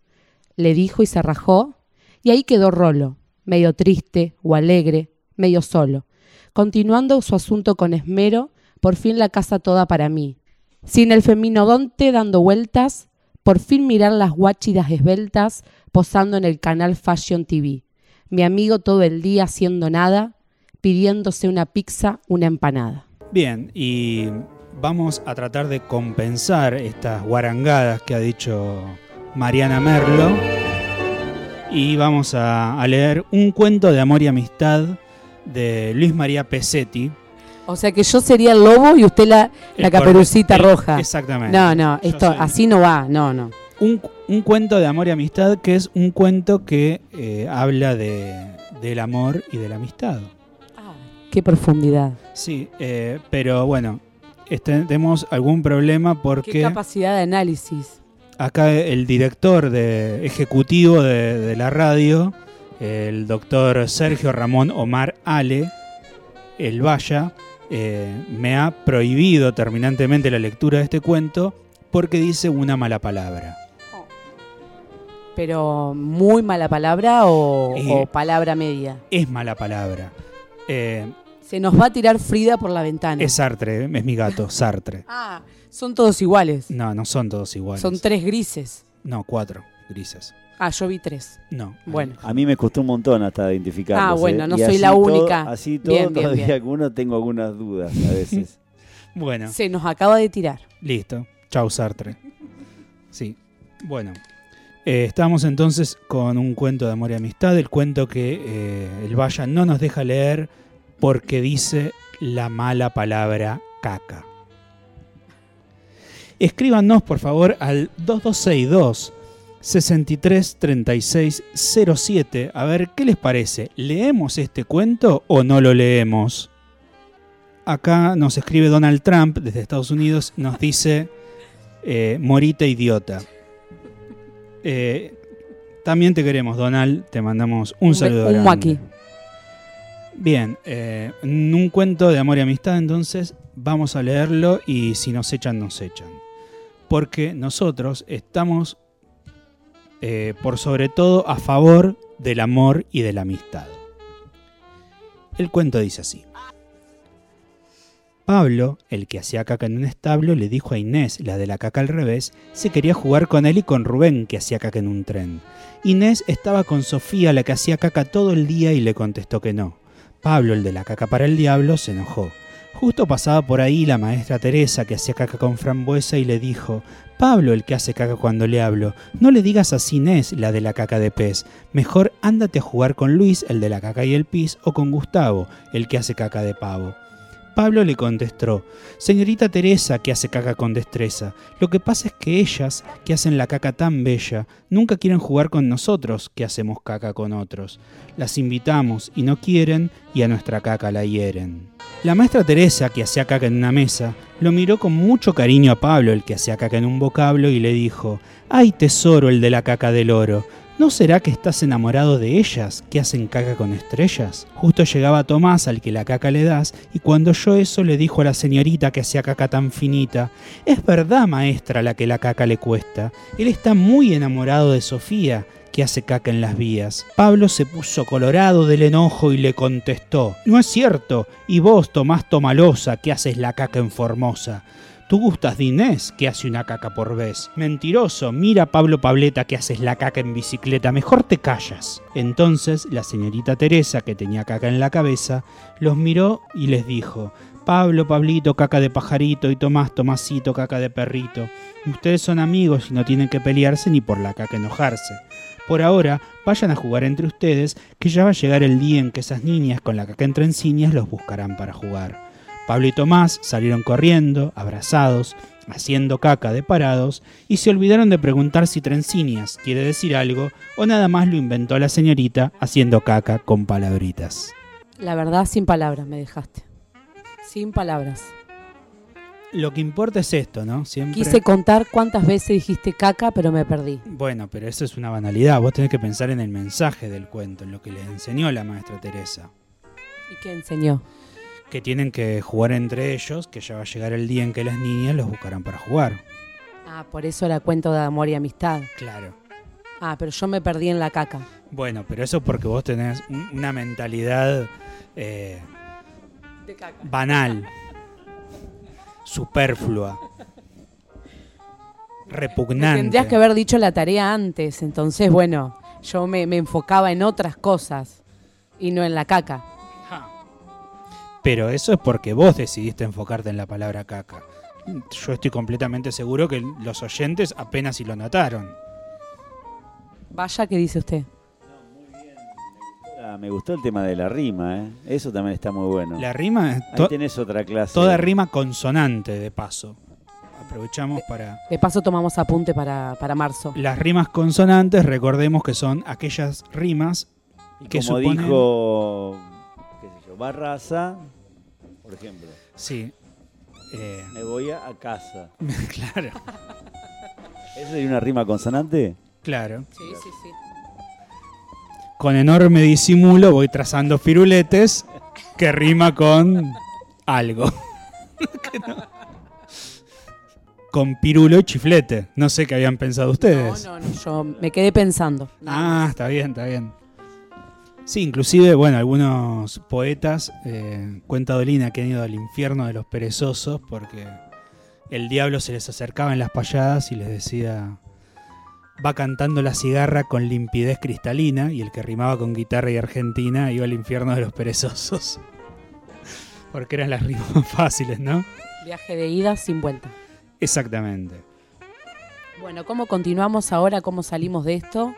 le dijo y se rajó, y ahí quedó Rolo, medio triste o alegre, medio solo, continuando su asunto con esmero, por fin la casa toda para mí. Sin el feminodonte dando vueltas, por fin mirar las guachidas esbeltas posando en el canal Fashion TV. Mi amigo todo el día haciendo nada, pidiéndose una pizza, una empanada. Bien, y vamos a tratar de compensar estas guarangadas que ha dicho Mariana Merlo. Y vamos a, a leer un cuento de amor y amistad de Luis María Pesetti. O sea que yo sería el lobo y usted la, la caperucita roja. exactamente. No, no, esto así no va, no, no. Un, un cuento de amor y amistad que es un cuento que eh, habla de, del amor y de la amistad. Qué profundidad. Sí, eh, pero bueno, este- tenemos algún problema Qué porque capacidad de análisis. acá el director de, ejecutivo de, de la radio, el doctor Sergio Ramón Omar Ale, el Vaya, eh, me ha prohibido terminantemente la lectura de este cuento porque dice una mala palabra. Pero muy mala palabra o, Eh, o palabra media. Es mala palabra. Eh, Se nos va a tirar Frida por la ventana. es Sartre, es mi gato, <laughs> Sartre. Ah, son todos iguales. No, no son todos iguales. Son tres grises. No, cuatro grises. Ah, yo vi tres. No. Bueno. A mí me costó un montón hasta identificarlos. Ah, bueno, ¿eh? no Y soy la todo- única. así todo, Bien, bien, todavía bien. algunos tengo algunas dudas a veces. <laughs> Bueno. Se nos acaba de tirar. Listo. Chau, Sartre. Sí. Bueno. Eh, estamos entonces con un cuento de amor y amistad. El cuento que eh, el Vaya no nos deja leer porque dice la mala palabra caca. Escríbanos, por favor, al 2262 633607 a ver qué les parece. ¿Leemos este cuento o no lo leemos? Acá nos escribe Donald Trump desde Estados Unidos, nos dice eh, morita idiota. Eh, también te queremos, Donald, te mandamos un, saludo. Un muaki. Bien, eh, un cuento de amor y amistad, entonces vamos a leerlo y si nos echan, nos echan. Porque nosotros estamos, eh, por sobre todo, a favor del amor y de la amistad. El cuento dice así. Pablo, el que hacía caca en un establo, le dijo a Inés, la de la caca al revés, si quería jugar con él y con Rubén, que hacía caca en un tren. Inés estaba con Sofía, la que hacía caca todo el día, y le contestó que no. Pablo, el de la caca para el diablo, se enojó. Justo pasaba por ahí la maestra Teresa, que hacía caca con frambuesa, y le dijo, Pablo, el que hace caca cuando le hablo, no le digas así Inés, la de la caca de pez. Mejor ándate a jugar con Luis, el de la caca y el pis, o con Gustavo, el que hace caca de pavo. Pablo le contestó, Señorita Teresa, que hace caca con destreza, lo que pasa es que ellas, que hacen la caca tan bella, nunca quieren jugar con nosotros, que hacemos caca con otros. Las invitamos y no quieren, y a nuestra caca la hieren. La maestra Teresa, que hacía caca en una mesa, lo miró con mucho cariño a Pablo, el que hacía caca en un vocablo, y le dijo, ¡Ay, tesoro, el de la caca del oro! ¿No será que estás enamorado de ellas, que hacen caca con estrellas? Justo llegaba Tomás, al que la caca le das, y cuando oyó eso le dijo a la señorita que hacía caca tan finita, es verdad, maestra, la que la caca le cuesta. Él está muy enamorado de Sofía, que hace caca en las vías. Pablo se puso colorado del enojo y le contestó, no es cierto, y vos, Tomás Tomalosa, que haces la caca en Formosa. Tú gustas de Inés, que hace una caca por vez. Mentiroso, mira Pablo Pableta que haces la caca en bicicleta, mejor te callas. Entonces la señorita Teresa, que tenía caca en la cabeza, los miró y les dijo, Pablo, Pablito, caca de pajarito y Tomás, Tomasito, caca de perrito. Ustedes son amigos y no tienen que pelearse ni por la caca enojarse. Por ahora, vayan a jugar entre ustedes, que ya va a llegar el día en que esas niñas con la caca entre encinias los buscarán para jugar. Pablo y Tomás salieron corriendo, abrazados, haciendo caca de parados, y se olvidaron de preguntar si trencinias quiere decir algo o nada más lo inventó la señorita haciendo caca con palabritas. La verdad, sin palabras me dejaste. Sin palabras. Lo que importa es esto, ¿no? Siempre... Quise contar cuántas veces dijiste caca, pero me perdí. Bueno, pero eso es una banalidad. Vos tenés que pensar en el mensaje del cuento, en lo que le enseñó la maestra Teresa. ¿Y qué enseñó? Que tienen que jugar entre ellos, que ya va a llegar el día en que las niñas los buscarán para jugar. Ah, por eso era cuento de amor y amistad. Claro. Ah, pero yo me perdí en la caca. Bueno, pero eso porque vos tenés un- una mentalidad eh, banal, superflua, repugnante. Tendrías que haber dicho la tarea antes, entonces, bueno, yo me, me enfocaba en otras cosas y no en la caca. Pero eso es porque vos decidiste enfocarte en la palabra caca. Yo estoy completamente seguro que los oyentes apenas si lo notaron. Vaya, ¿qué dice usted? Ah, me gustó el tema de la rima, ¿eh? Eso también está muy bueno. La rima es Ahí to- tenés otra clase. toda rima consonante, de paso. Aprovechamos para... De paso tomamos apunte para, para marzo. Las rimas consonantes, recordemos que son aquellas rimas Y que como suponen... dijo, qué sé yo, Barraza, por ejemplo. Sí. Eh, Me voy a, casa. <laughs> claro, ¿Eso sería una rima consonante? claro. Sí, sí, sí. Con enorme disimulo voy trazando firuletes que rima con algo. <laughs> No. Con pirulo y chiflete. No sé qué habían pensado ustedes. No, no, no, yo me quedé pensando. Ah, está bien, está bien. Sí, inclusive, bueno, algunos poetas, eh, cuenta Dolina, que han ido al infierno de los perezosos porque el diablo se les acercaba en las payadas y les decía, va cantando la cigarra con limpidez cristalina y el que rimaba con guitarra y argentina iba al infierno de los perezosos. <laughs> Porque eran las rimas más fáciles, ¿no? Viaje de ida sin vuelta. Exactamente. Bueno, ¿cómo continuamos ahora? ¿Cómo salimos de esto?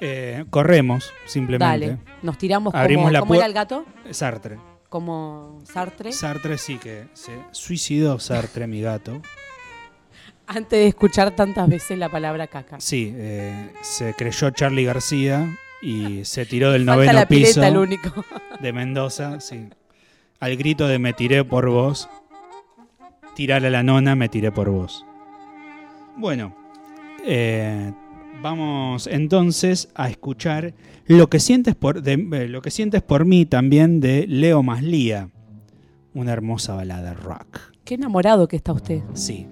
Eh, corremos, simplemente. Dale, nos tiramos Abrimos como, la ¿cómo era el gato? Sartre. Como Sartre. Sartre sí que se suicidó Sartre, mi gato. <laughs> Antes de escuchar tantas veces la palabra caca. Sí, eh, se creyó Charlie García y <laughs> se tiró del noveno la pileta, piso el único. <laughs> de Mendoza, sí. Al grito de me tiré por vos, tirar a la nona, me tiré por vos. Bueno, eh, vamos entonces a escuchar lo que sientes por de- eh, lo que sientes por mí también de Leo Maslía, una hermosa balada rock. Qué enamorado que está usted. Sí.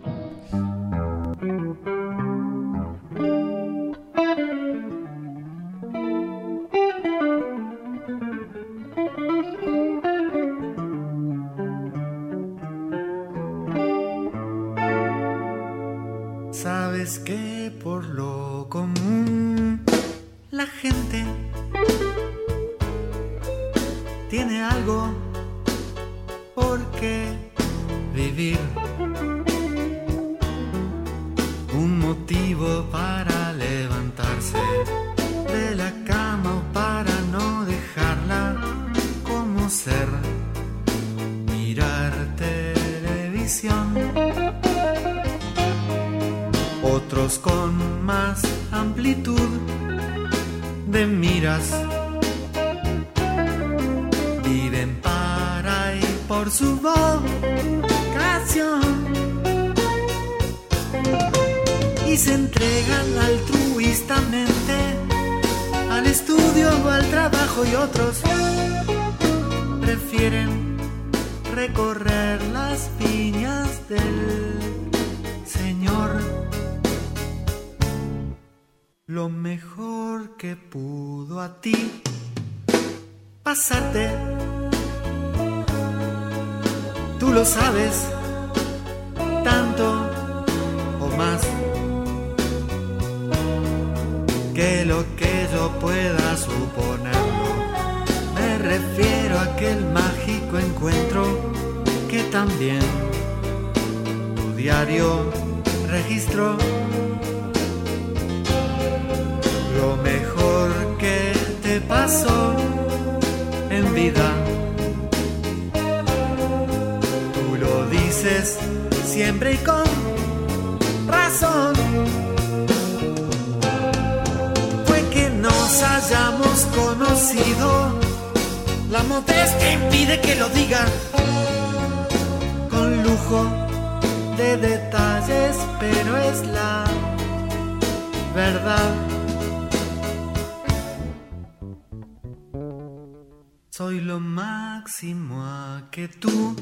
Soy lo máximo a que tú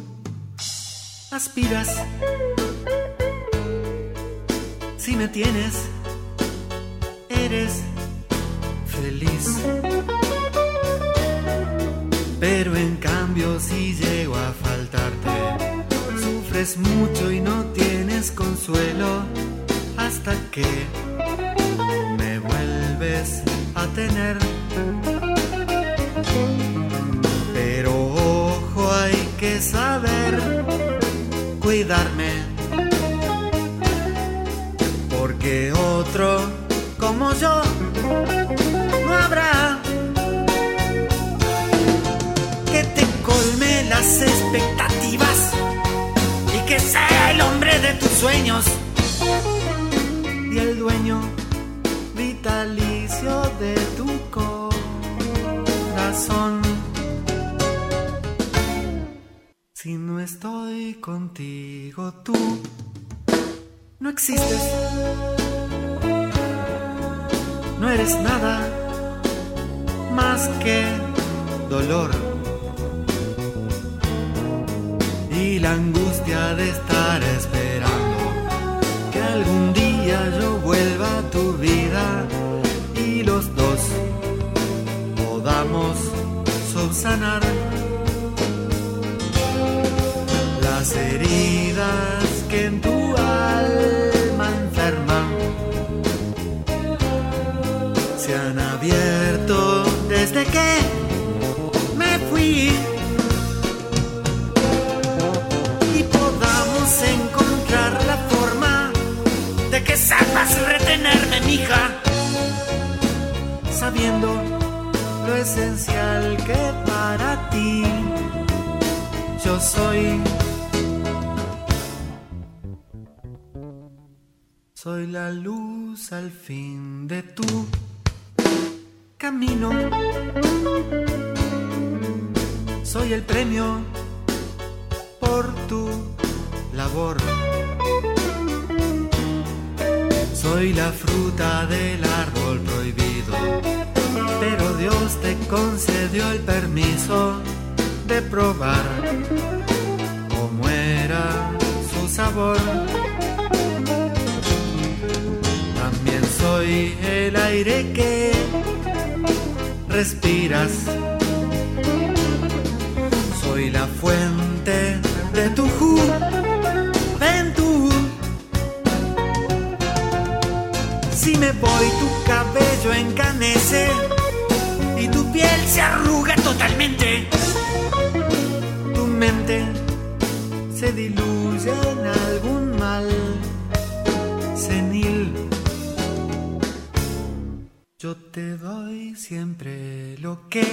aspiras. Si me tienes, eres feliz. Pero en cambio si llego a faltarte, sufres mucho y no tienes consuelo hasta que me vuelves a tener. que saber cuidarme. Porque otro como yo no habrá que te colme las expectativas y que sea el hombre de tus sueños y el dueño vitalicio de tu corazón. Si no estoy contigo, tú no existes. No eres nada más que dolor. Y la angustia de estar esperando que algún día yo vuelva a tu vida y los dos podamos subsanar heridas que en tu alma enferma se han abierto desde que me fui y podamos encontrar la forma de que sepas retenerme, mija, sabiendo lo esencial que para ti yo soy. Soy la luz al fin de tu camino. Soy el premio por tu labor. Soy la fruta del árbol prohibido, pero Dios te concedió el permiso de probar cómo era su sabor. Soy el aire que respiras. Soy la fuente de tu juventud. Si me voy, tu cabello encanece y tu piel se arruga totalmente. Tu mente se diluye te doy siempre lo que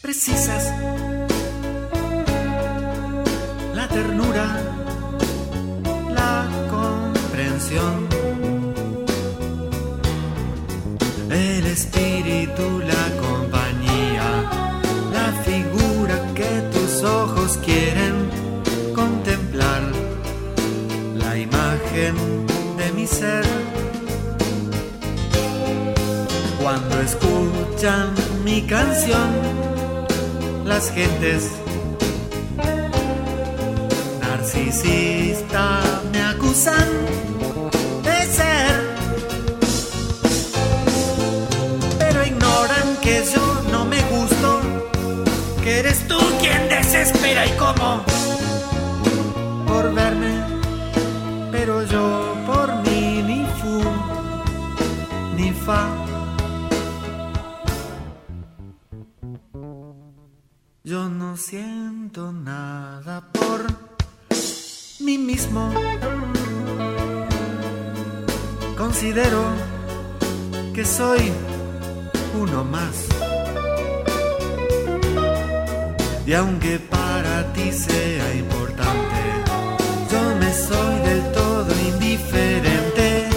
precisas. La ternura, la comprensión, el espíritu, la compañía, la figura que tus ojos quieren contemplar, la imagen de mi ser. Escuchan mi canción, las gentes narcisista me acusan de ser, pero ignoran que yo no me gusto, que eres tú quien desespera y cómo Considero que soy uno más. Y aunque para ti sea importante, yo me soy del todo indiferente.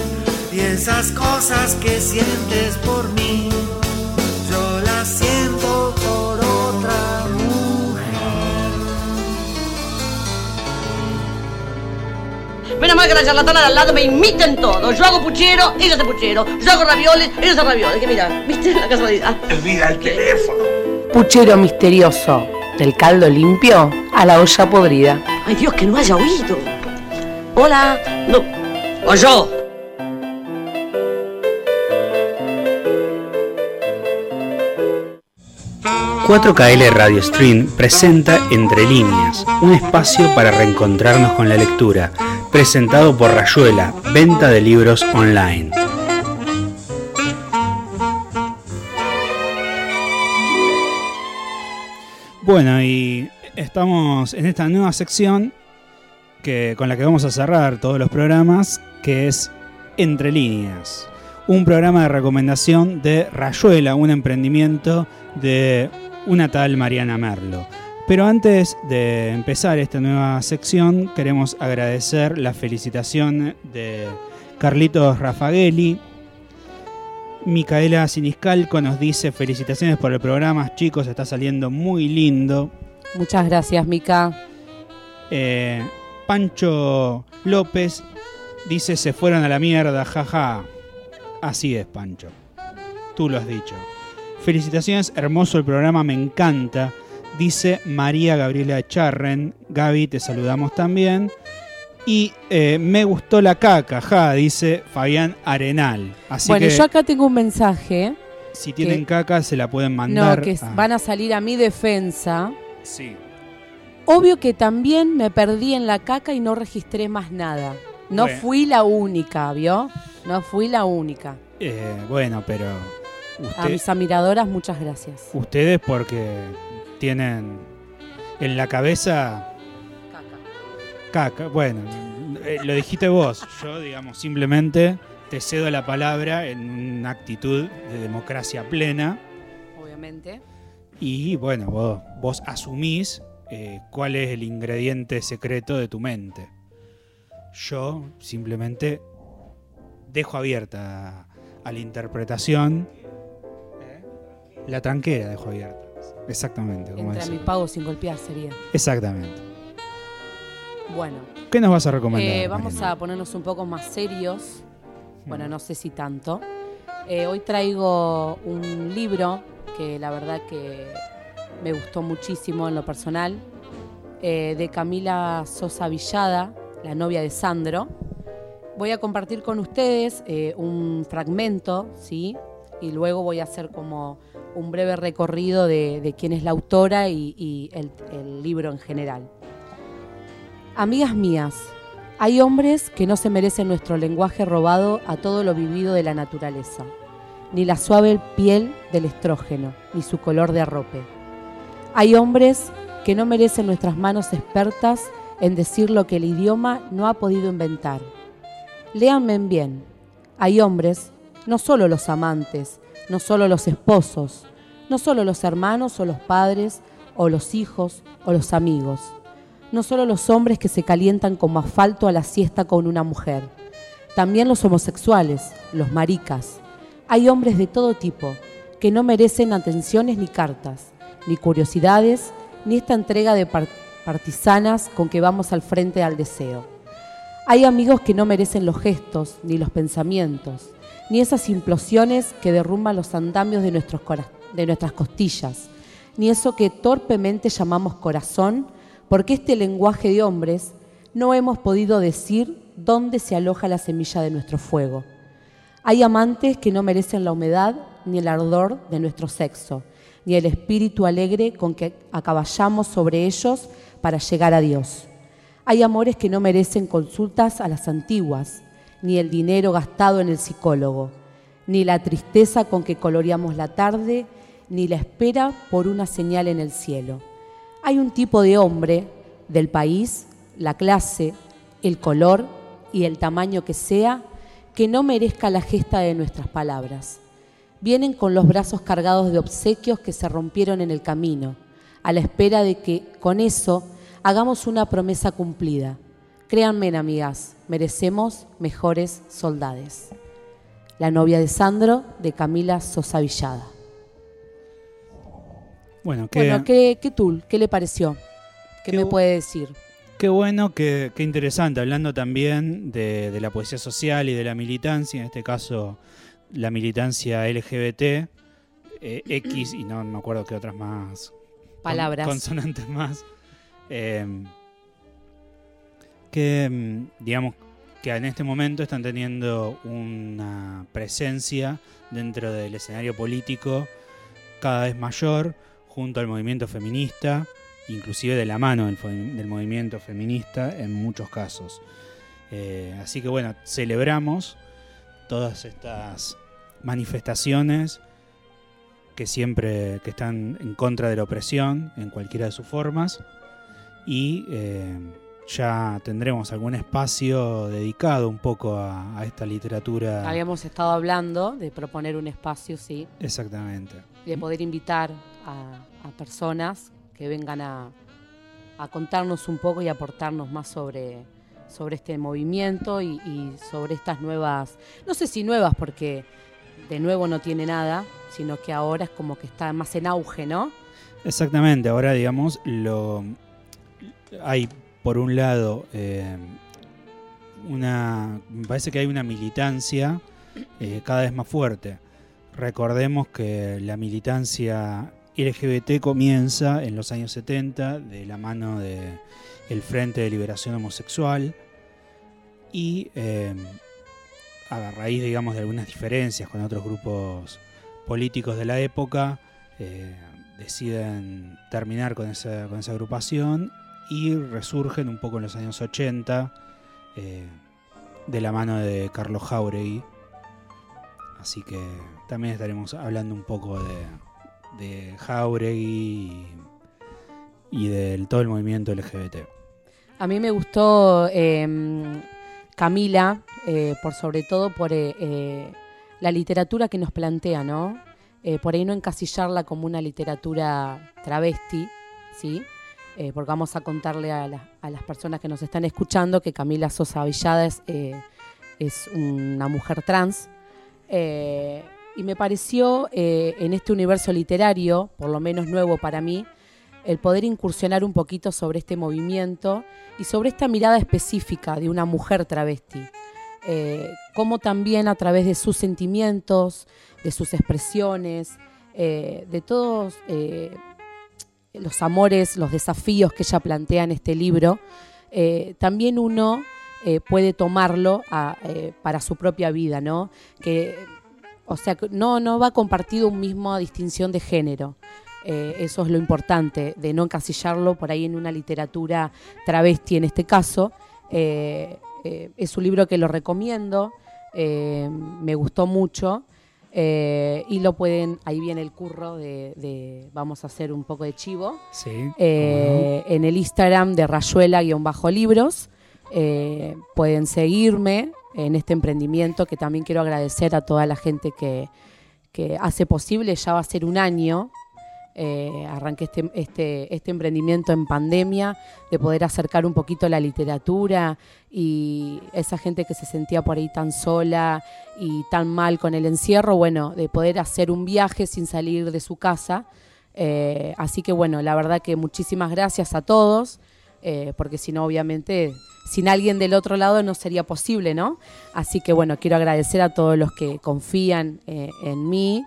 Y esas cosas que sientes por mí, Que la charlatana de al lado me imiten todo. Yo hago puchero, ella hace puchero. Yo hago ravioles, ella hace ravioles. Que mira, <laughs> ¿viste la casualidad? Olvida el teléfono. Puchero misterioso. Del caldo limpio a la olla podrida. Ay, Dios, que no haya oído. Hola. No. O yo. ...4KL Radio Stream presenta Entre Líneas, un espacio para reencontrarnos con la lectura, presentado por Rayuela, venta de libros online. Bueno, y estamos en esta nueva sección que, con la que vamos a cerrar todos los programas, que es Entre Líneas. Un programa de recomendación de Rayuela, un emprendimiento de una tal Mariana Merlo. Pero antes de empezar esta nueva sección, queremos agradecer la felicitación de Carlitos Rafagelli. Micaela Siniscalco nos dice felicitaciones por el programa, chicos, está saliendo muy lindo. Muchas gracias, Mica. Eh, Pancho López dice se fueron a la mierda, jaja. Así es, Pancho. Tú lo has dicho. Felicitaciones, hermoso el programa, me encanta. Dice María Gabriela Charren. Gaby, te saludamos también. Y eh, me gustó la caca, ja, dice Fabián Arenal. Así bueno, que yo acá tengo un mensaje. si tienen que- caca se la pueden mandar. No, que a- van a salir a mi defensa. Sí. Obvio que también me perdí en la caca y no registré más nada. No Bueno. fui la única, ¿vio? No fui la única. Eh, bueno, pero A mis admiradoras, muchas gracias. ustedes porque tienen en la cabeza caca. Bueno, eh, lo dijiste vos. Yo, digamos, simplemente te cedo la palabra en una actitud de democracia plena. Obviamente. Y bueno, vos, vos asumís eh, cuál es el ingrediente secreto de tu mente. Yo simplemente dejo abierta a la interpretación. La tranquera dejo abierta. Exactamente, como Entra mi pago sin golpear sería. Exactamente. Bueno. ¿Qué nos vas a recomendar? Eh, vamos Mariana? a ponernos un poco más serios. Bueno, no sé si tanto. Eh, hoy traigo un libro que la verdad que me gustó muchísimo en lo personal, eh, de Camila Sosa Villada, la novia de Sandro. Voy a compartir con ustedes eh, un fragmento, ¿sí? Y luego voy a hacer como un breve recorrido de, quién es la autora y, y el- el libro en general. Amigas mías, hay hombres que no se merecen nuestro lenguaje robado a todo lo vivido de la naturaleza, ni la suave piel del estrógeno, ni su color de arrope. Hay hombres que no merecen nuestras manos expertas en decir lo que el idioma no ha podido inventar. Léanme bien. Hay hombres, no solo los amantes, no solo los esposos, no solo los hermanos o los padres, o los hijos o los amigos no solo los hombres que se calientan como asfalto a la siesta con una mujer, también los homosexuales, los maricas. Hay hombres de todo tipo que no merecen atenciones ni cartas, ni curiosidades, ni esta entrega de par- partisanas con que vamos al frente al deseo. Hay amigos que no merecen los gestos, ni los pensamientos, ni esas implosiones que derrumban los andamios de, nuestros de nuestras costillas, ni eso que torpemente llamamos corazón, porque este lenguaje de hombres no hemos podido decir dónde se aloja la semilla de nuestro fuego. Hay amantes que no merecen la humedad ni el ardor de nuestro sexo, ni el espíritu alegre con que acaballamos sobre ellos para llegar a Dios. Hay amores que no merecen consultas a las antiguas, ni el dinero gastado en el psicólogo, ni la tristeza con que coloreamos la tarde, ni la espera por una señal en el cielo. Hay un tipo de hombre del país, la clase, el color y el tamaño que sea, que no merezca la gesta de nuestras palabras. Vienen con los brazos cargados de obsequios que se rompieron en el camino, a la espera de que con eso hagamos una promesa cumplida. Créanme, amigas, merecemos mejores soldades. La novia de Sandro, de Camila Sosa Villada. Bueno, qué, Bueno, ¿qué, qué le pareció? ¿Qué, Qué me puede decir? qué bueno, qué, qué interesante, hablando también de, de la poesía social y de la militancia, en este caso la militancia LGBT, eh, X y no me acuerdo qué otras más. con- Palabras. consonantes más. eh, que, mm, digamos, que en este momento están teniendo una presencia dentro del escenario político cada vez mayor junto al movimiento feminista, inclusive de la mano del, movimiento feminista en muchos casos. Eh, así que bueno, celebramos todas estas manifestaciones que siempre que están en contra de la opresión en cualquiera de sus formas y eh, ya tendremos algún espacio dedicado un poco a, a esta literatura. Habíamos estado hablando de proponer un espacio, sí, Exactamente. de poder invitar a, a personas que vengan a, a contarnos un poco y aportarnos más sobre, sobre este movimiento y, y sobre estas nuevas, no sé si nuevas porque de nuevo no tiene nada, sino que ahora es como que está más en auge, ¿no? Exactamente, ahora digamos, lo hay por un lado eh, una. Me parece que hay una militancia eh, cada vez más fuerte. Recordemos que la militancia LGBT comienza en los años 70 de la mano de el Frente de Liberación Homosexual y eh, a raíz, digamos, de algunas diferencias con otros grupos políticos de la época, deciden terminar con esa, con esa agrupación y resurgen un poco en los años 80 eh, de la mano de Carlos Jauregui. Así que también estaremos hablando un poco de, de Jauregui y, y del todo el movimiento LGBT. A mí me gustó eh, Camila, eh, por sobre todo por eh, la literatura que nos plantea, ¿no? Por ahí no encasillarla como una literatura travesti, ¿sí? Eh, porque vamos a contarle a, la- a las personas que nos están escuchando que Camila Sosa Villada es, eh, es una mujer trans. Eh, y me pareció eh, en este universo literario, por lo menos nuevo para mí, el poder incursionar un poquito sobre este movimiento y sobre esta mirada específica de una mujer travesti. Cómo también a través de sus sentimientos, de sus expresiones, de todos los amores, los desafíos que ella plantea en este libro, eh, también uno eh, puede tomarlo eh, para su propia vida, ¿no? Que, o sea, no, no va compartido un mismo distinción de género. Eso es lo importante, de no encasillarlo por ahí en una literatura travesti en este caso. Es un libro que lo recomiendo, me gustó mucho. Eh, y lo pueden, ahí viene el curro de, de- vamos a hacer un poco de chivo. Sí. Eh, En el Instagram de Rayuela-libros. eh, pueden seguirme en este emprendimiento que también quiero agradecer a toda la gente que, que hace posible. Ya va a ser un año. Eh, arranqué este, este, este emprendimiento en pandemia, de poder acercar un poquito la literatura y esa gente que se sentía por ahí tan sola y tan mal con el encierro, bueno, de poder hacer un viaje sin salir de su casa. Eh, así que bueno, la verdad que muchísimas gracias a todos, eh, porque si no, obviamente, sin alguien del otro lado no sería posible, ¿no? Así que bueno, quiero agradecer a todos los que confían en mí.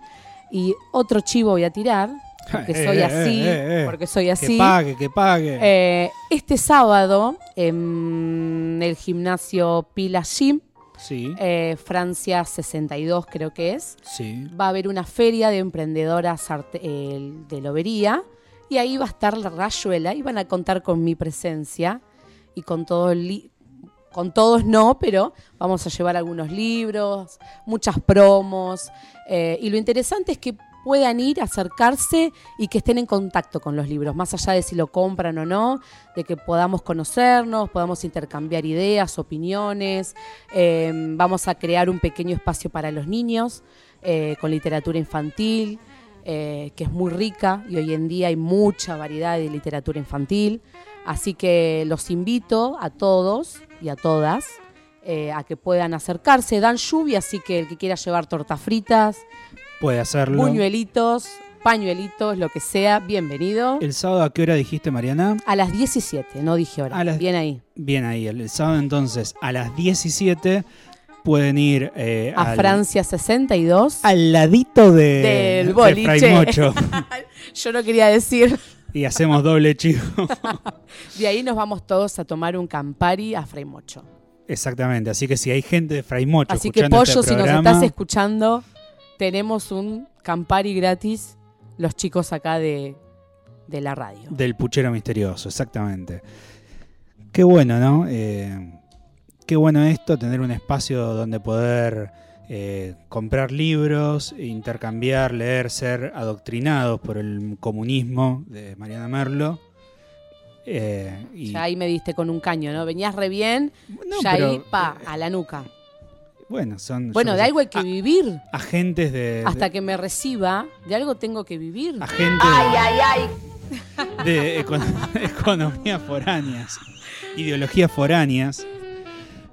Y otro chivo voy a tirar, porque <laughs> Eh, soy eh, así, eh, eh. porque soy Que así. pague, que pague. Eh, este sábado, en el gimnasio Pila Gym, Sí. eh, Francia 62 creo que es, Sí. va a haber una feria de emprendedoras eh, de lobería y ahí va a estar la Rayuela y van a contar con mi presencia y con todo el con todos no, pero vamos a llevar algunos libros, muchas promos eh, y lo interesante es que puedan ir, acercarse y que estén en contacto con los libros, más allá de si lo compran o no, de que podamos conocernos, podamos intercambiar ideas, opiniones, eh, vamos a crear un pequeño espacio para los niños eh, con literatura infantil, eh, que es muy rica y hoy en día hay mucha variedad de literatura infantil. Así que los invito a todos y a todas eh, a que puedan acercarse. Dan lluvia, así que el que quiera llevar tortas fritas, Puede hacerlo. buñuelitos, pañuelitos, lo que sea, bienvenido. ¿El sábado a qué hora dijiste, Mariana? A las 17, no dije hora. A las- Bien ahí. Bien ahí, el, el sábado entonces a las 17 pueden ir eh, A al, Francia 62. al ladito de, del de boliche. Fray Mocho. <laughs> Yo no quería decir. y hacemos doble chivo. <laughs> De ahí nos vamos todos a tomar un Campari a Freimocho. Exactamente, así que si hay gente de Fray Mocho Así que escuchando Pollo, este si nos estás escuchando, tenemos un Campari gratis, los chicos acá de, de la radio. del puchero misterioso, exactamente. Qué bueno, ¿no? Eh, qué bueno esto, tener un espacio donde poder eh, comprar libros, intercambiar, leer, ser adoctrinados por el comunismo de Mariana Merlo. Eh, y Ya ahí me diste con un caño, ¿no? Venías re bien, No, ya pero- ahí, pa, a la nuca. Bueno, son Bueno, de algo hay que vivir. agentes de, Hasta de- que me reciba, de algo tengo que vivir. agentes Ay, ay, ay. de econo- <laughs> economías foráneas, ideologías foráneas.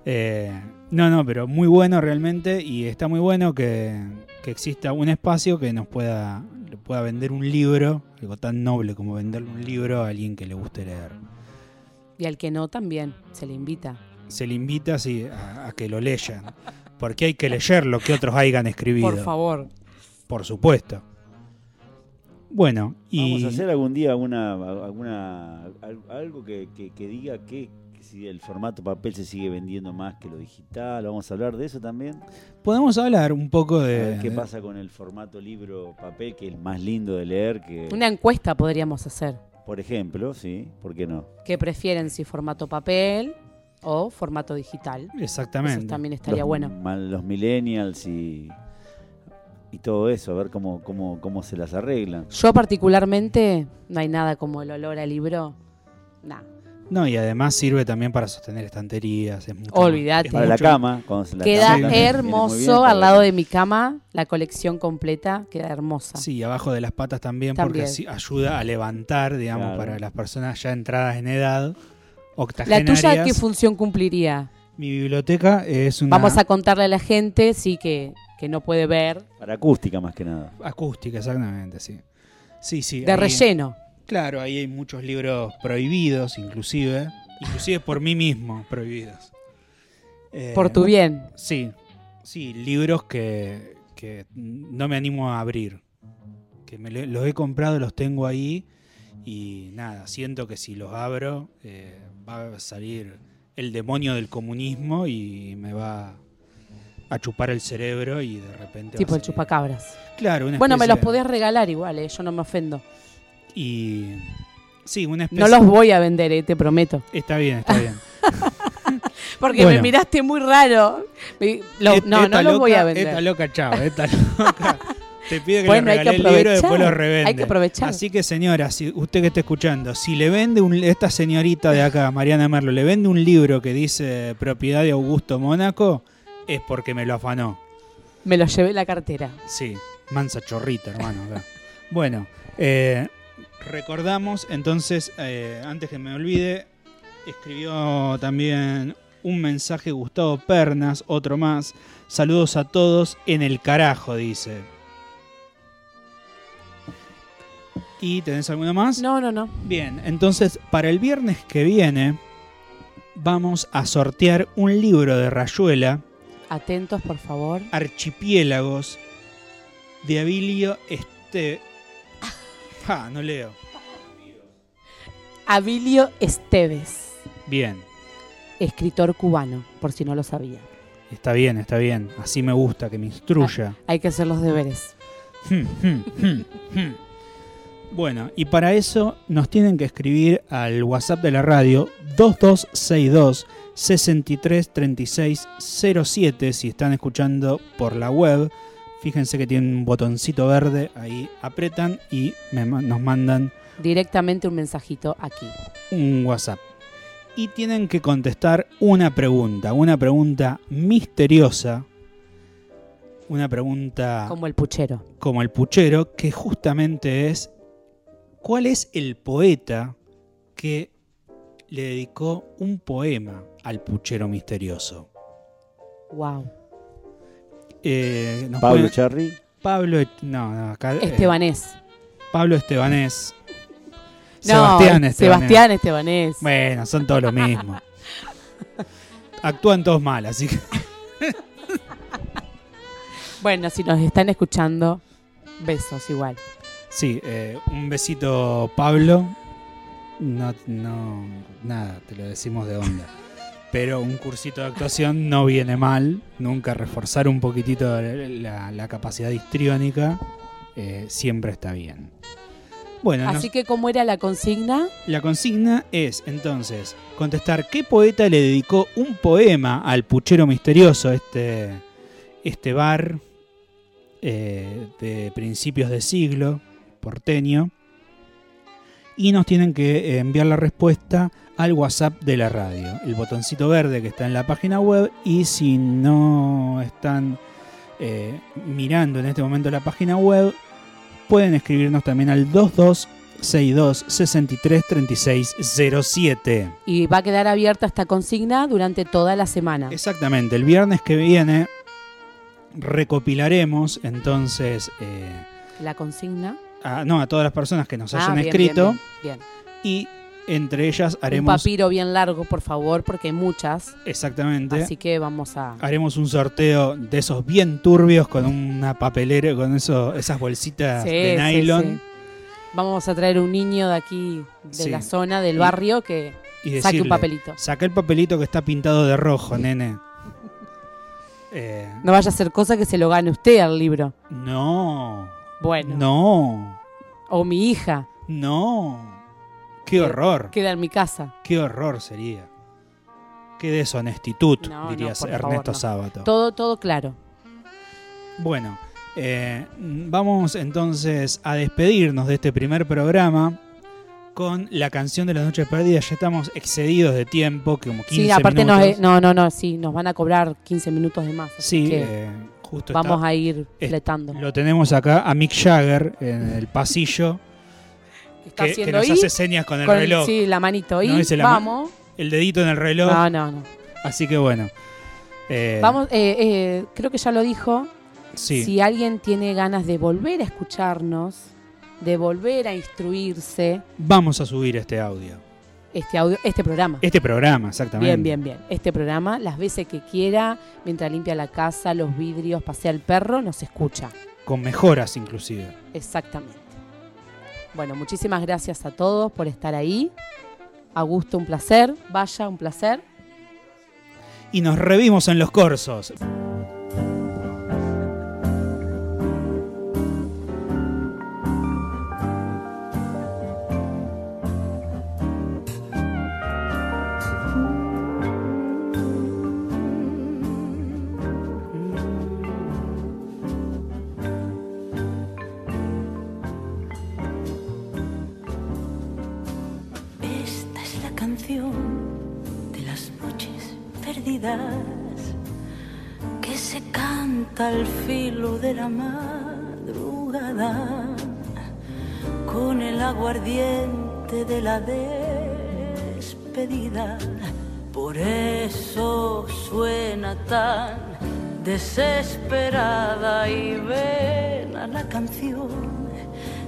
Eh, no, no, pero muy bueno realmente y está muy bueno que, que exista un espacio que nos pueda, le pueda vender un libro, algo tan noble como venderle un libro a alguien que le guste leer. Y al que no, también se le invita. Se le invita sí, a, a que lo leyan, porque hay que leer lo que otros hayan escribido. Por favor. Por supuesto. Bueno, y Vamos a hacer algún día alguna, alguna al- algo que, que- que diga que, que si el formato papel se sigue vendiendo más que lo digital. Vamos a hablar de eso también. podemos hablar un poco A de... ver qué pasa con el formato libro papel, que es el más lindo de leer. que Una encuesta podríamos hacer. Por ejemplo, sí, ¿por qué no? ¿Qué prefieren, si formato papel o formato digital? Exactamente. Eso también estaría los, bueno. mal- Los millennials y, y todo eso, a ver cómo, cómo, cómo se las arreglan. Yo particularmente, no hay nada como el olor al libro. Nah. No, y además sirve también para sostener estanterías. es mucho- Olvídate. es Para la cama, cuando se la Queda cama bien hermoso al la lado de mi cama, la colección completa queda hermosa. Sí, abajo de las patas también, También. porque así ayuda a levantar, digamos, Claro. para las personas ya entradas en edad, ¿La tuya qué función cumpliría? Mi biblioteca es una Vamos a contarle a la gente, sí, que, que no puede ver. Para acústica más que nada. acústica, exactamente, sí. Sí, sí. De ahí- relleno. Claro, ahí hay muchos libros prohibidos, inclusive. Inclusive por mí mismo, prohibidos. Eh, Por tu bien. Sí, sí, libros que, que no me animo a abrir. Que me los he comprado, los tengo ahí y nada, siento que si los abro eh, va a salir el demonio del comunismo y me va a chupar el cerebro y de repente... va Tipo el chupacabras. Claro, una Bueno, me los podés regalar igual, eh, yo no me ofendo. Y... Sí, una especie... No los voy a vender, eh, te prometo. Está bien, está bien. <laughs> Porque Bueno. me miraste muy raro. Me- lo- Et- no, no los voy a vender. Esta loca, chao, esta loca. <laughs> Te pide que Bueno, le regale el libro y después lo revende. hay que aprovechar. Así que, señora, si usted que está escuchando, si le vende un, esta señorita de acá, Mariana Merlo, le vende un libro que dice propiedad de Augusto Mónaco, es porque me lo afanó. Me los llevé en la cartera. Sí, mansa chorrita, hermano. Bueno, eh, recordamos entonces, eh, antes que me olvide, escribió también un mensaje Gustavo Pernas, otro más. Saludos a todos en el carajo, dice. ¿Y tenés alguno más? No, no, no. Bien, entonces para el viernes que viene vamos a sortear un libro de Rayuela, Atentos, por favor. Archipiélagos, de Abilio Este... Ah, no leo. Abilio Esteves, Bien, escritor cubano, por si no lo sabía. está bien, está bien. Así me gusta, que me instruya. Hay que hacer los deberes. Hmm, hmm, hmm, hmm. Bueno, y para eso nos tienen que escribir al WhatsApp de la radio 2262 633607 si están escuchando por la web. Fíjense que tiene un botoncito verde, ahí apretan y me nos mandan Directamente un mensajito aquí. un WhatsApp. Y tienen que contestar una pregunta, una pregunta misteriosa, una pregunta Como el puchero. como el puchero, que justamente es ¿cuál es el poeta que le dedicó un poema al puchero misterioso? Wow. Eh, nos Pablo pueden- Charri. Pablo, no, no, acá, eh, Estebanés. Pablo Estebanés. No, Sebastián Estebanés. Sebastián Estebanés. Bueno, son todos lo mismo. <laughs> Actúan todos mal, así que. Bueno, si nos están escuchando, besos igual. Sí, eh, un besito, Pablo. No, no, nada, te lo decimos de onda. Pero un cursito de actuación no viene mal. Nunca reforzar un poquitito la, la capacidad histriónica eh, siempre está bien. Bueno, nos- Así que, ¿cómo era la consigna? la consigna es entonces contestar qué poeta le dedicó un poema al puchero misterioso, este, este bar eh, de principios de siglo porteño. Y nos tienen que enviar la respuesta al WhatsApp de la radio. El botoncito verde que está en la página web. Y si no están eh, mirando en este momento la página web, pueden escribirnos también al 62 63 36 07. Y va a quedar abierta esta consigna durante toda la semana. Exactamente, el viernes que viene recopilaremos entonces eh, La consigna. A, no, a todas las personas que nos Ah, hayan bien, escrito bien, bien. y entre ellas Un haremos papiro bien largo, por favor, porque hay muchas. exactamente Así que vamos a. haremos un sorteo de esos bien turbios con una papelera con eso esas bolsitas Sí, de nylon sí. Vamos a traer un niño de aquí, de la zona, del barrio, que y saque un papelito. Saca el papelito que está pintado de rojo, nene. <laughs> Eh, No vaya a ser cosa que se lo gane usted al libro. no. Bueno. No. O mi hija. No. Qué horror. Queda en mi casa. Qué horror sería. Qué deshonestitud, No, dirías Ernesto favor, no. Sábato. Todo, todo claro. Bueno, eh, vamos entonces a despedirnos de este primer programa con la canción de las noches perdidas. Ya estamos excedidos de tiempo, que como 15 Sí, aparte minutos. no, no, no, sí, nos van a cobrar 15 minutos de más. Sí, que eh, justo vamos está- a ir es- fletando. Lo tenemos acá a Mick Jagger en el pasillo. está que, que nos hace señas con el con- reloj. sí, la manito ahí, No vamos. el dedito en el reloj. No, no, no. Así que bueno. eh, Vamos, eh, eh, creo que ya lo dijo. Sí. Si alguien tiene ganas de volver a escucharnos, de volver a instruirse, Vamos a subir este audio. Este audio, este programa. Este programa, exactamente. Bien, bien, bien. Este programa, las veces que quiera, mientras limpia la casa, los vidrios, pasea el perro, nos escucha. Con mejoras inclusive. Exactamente. Bueno, muchísimas gracias a todos por estar ahí. Augusto, un placer. Vaya, un placer. Y nos revimos en los corsos. Que se canta al filo de la madrugada con el aguardiente de la despedida. Por eso suena tan desesperada y ven la canción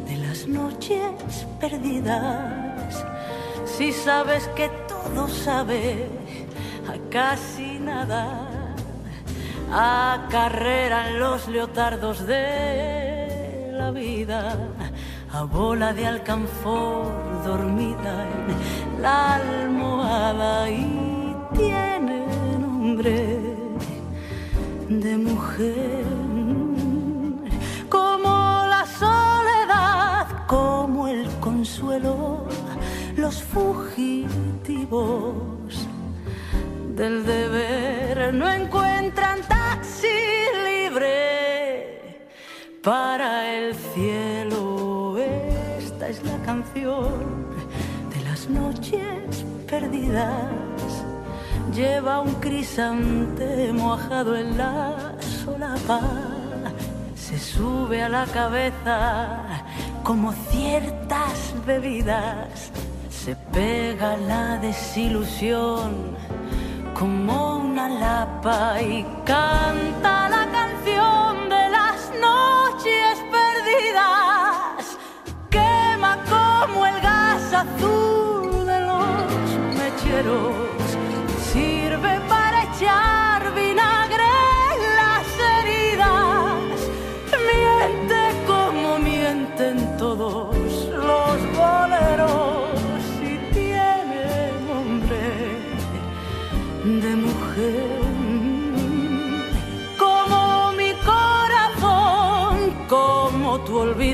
de las noches perdidas. Si sabes que todo sabe a casi nada, acarreran los leotardos de la vida, a bola de alcanfor dormida en la almohada y tiene nombre de mujer. Como la soledad, como el consuelo, los fugitivos del deber no encuentran taxi libre para el cielo. Esta es la canción de las noches perdidas. Lleva un crisante mojado en la solapa. Se sube a la cabeza como ciertas bebidas. Se pega la desilusión como una lapa y canta la canción de las noches perdidas. Quema como el gas azul de los mecheros. Sirve para echar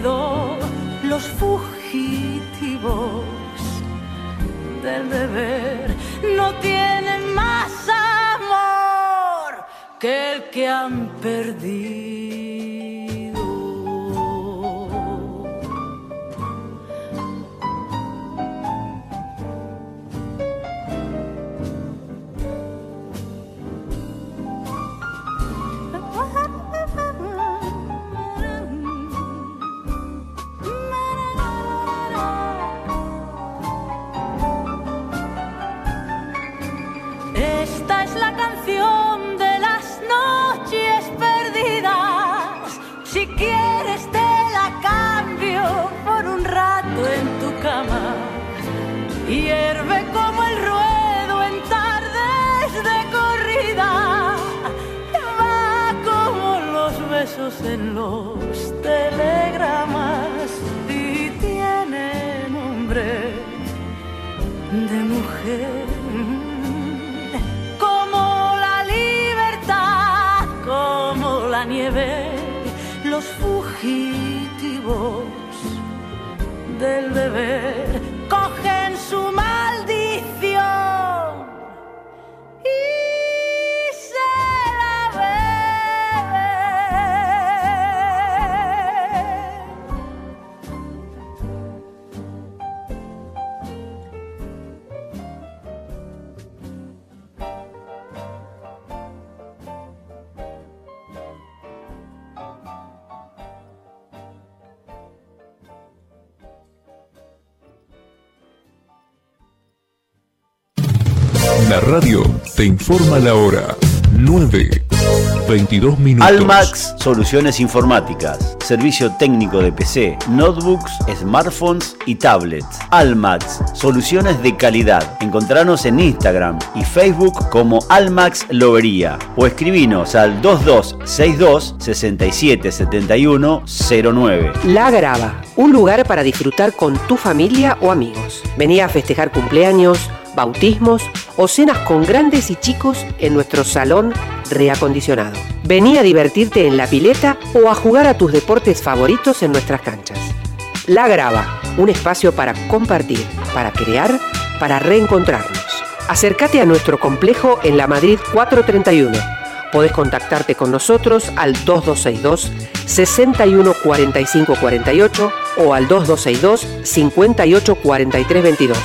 los fugitivos del deber no tienen más amor que el que han perdido. En los telegramas y tiene nombre de mujer. Como la libertad, como la nieve, los fugitivos del deber informa la hora. 9. 22 minutos. Almax Soluciones Informáticas. Servicio técnico de PC, notebooks, smartphones y tablets. Almax Soluciones de calidad. Encontranos en Instagram y Facebook como Almax Lobería o escribinos al 2262 6771 09. La Grava, un lugar para disfrutar con tu familia o amigos. Vení a festejar cumpleaños, bautismos o cenas con grandes y chicos en nuestro salón reacondicionado. Vení a divertirte en la pileta o a jugar a tus deportes favoritos en nuestras canchas. La Grava, un espacio para compartir, para crear, para reencontrarnos. Acércate a nuestro complejo en la Madrid 431. Podés contactarte con nosotros al 2262 61 45 48 o al 2262 58 43 22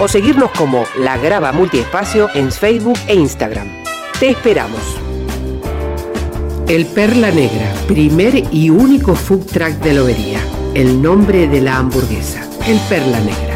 o seguirnos como La Grava Multiespacio en Facebook e Instagram. Te esperamos. El Perla Negra, primer y único food track de Lobería. El nombre de la hamburguesa. El Perla Negra.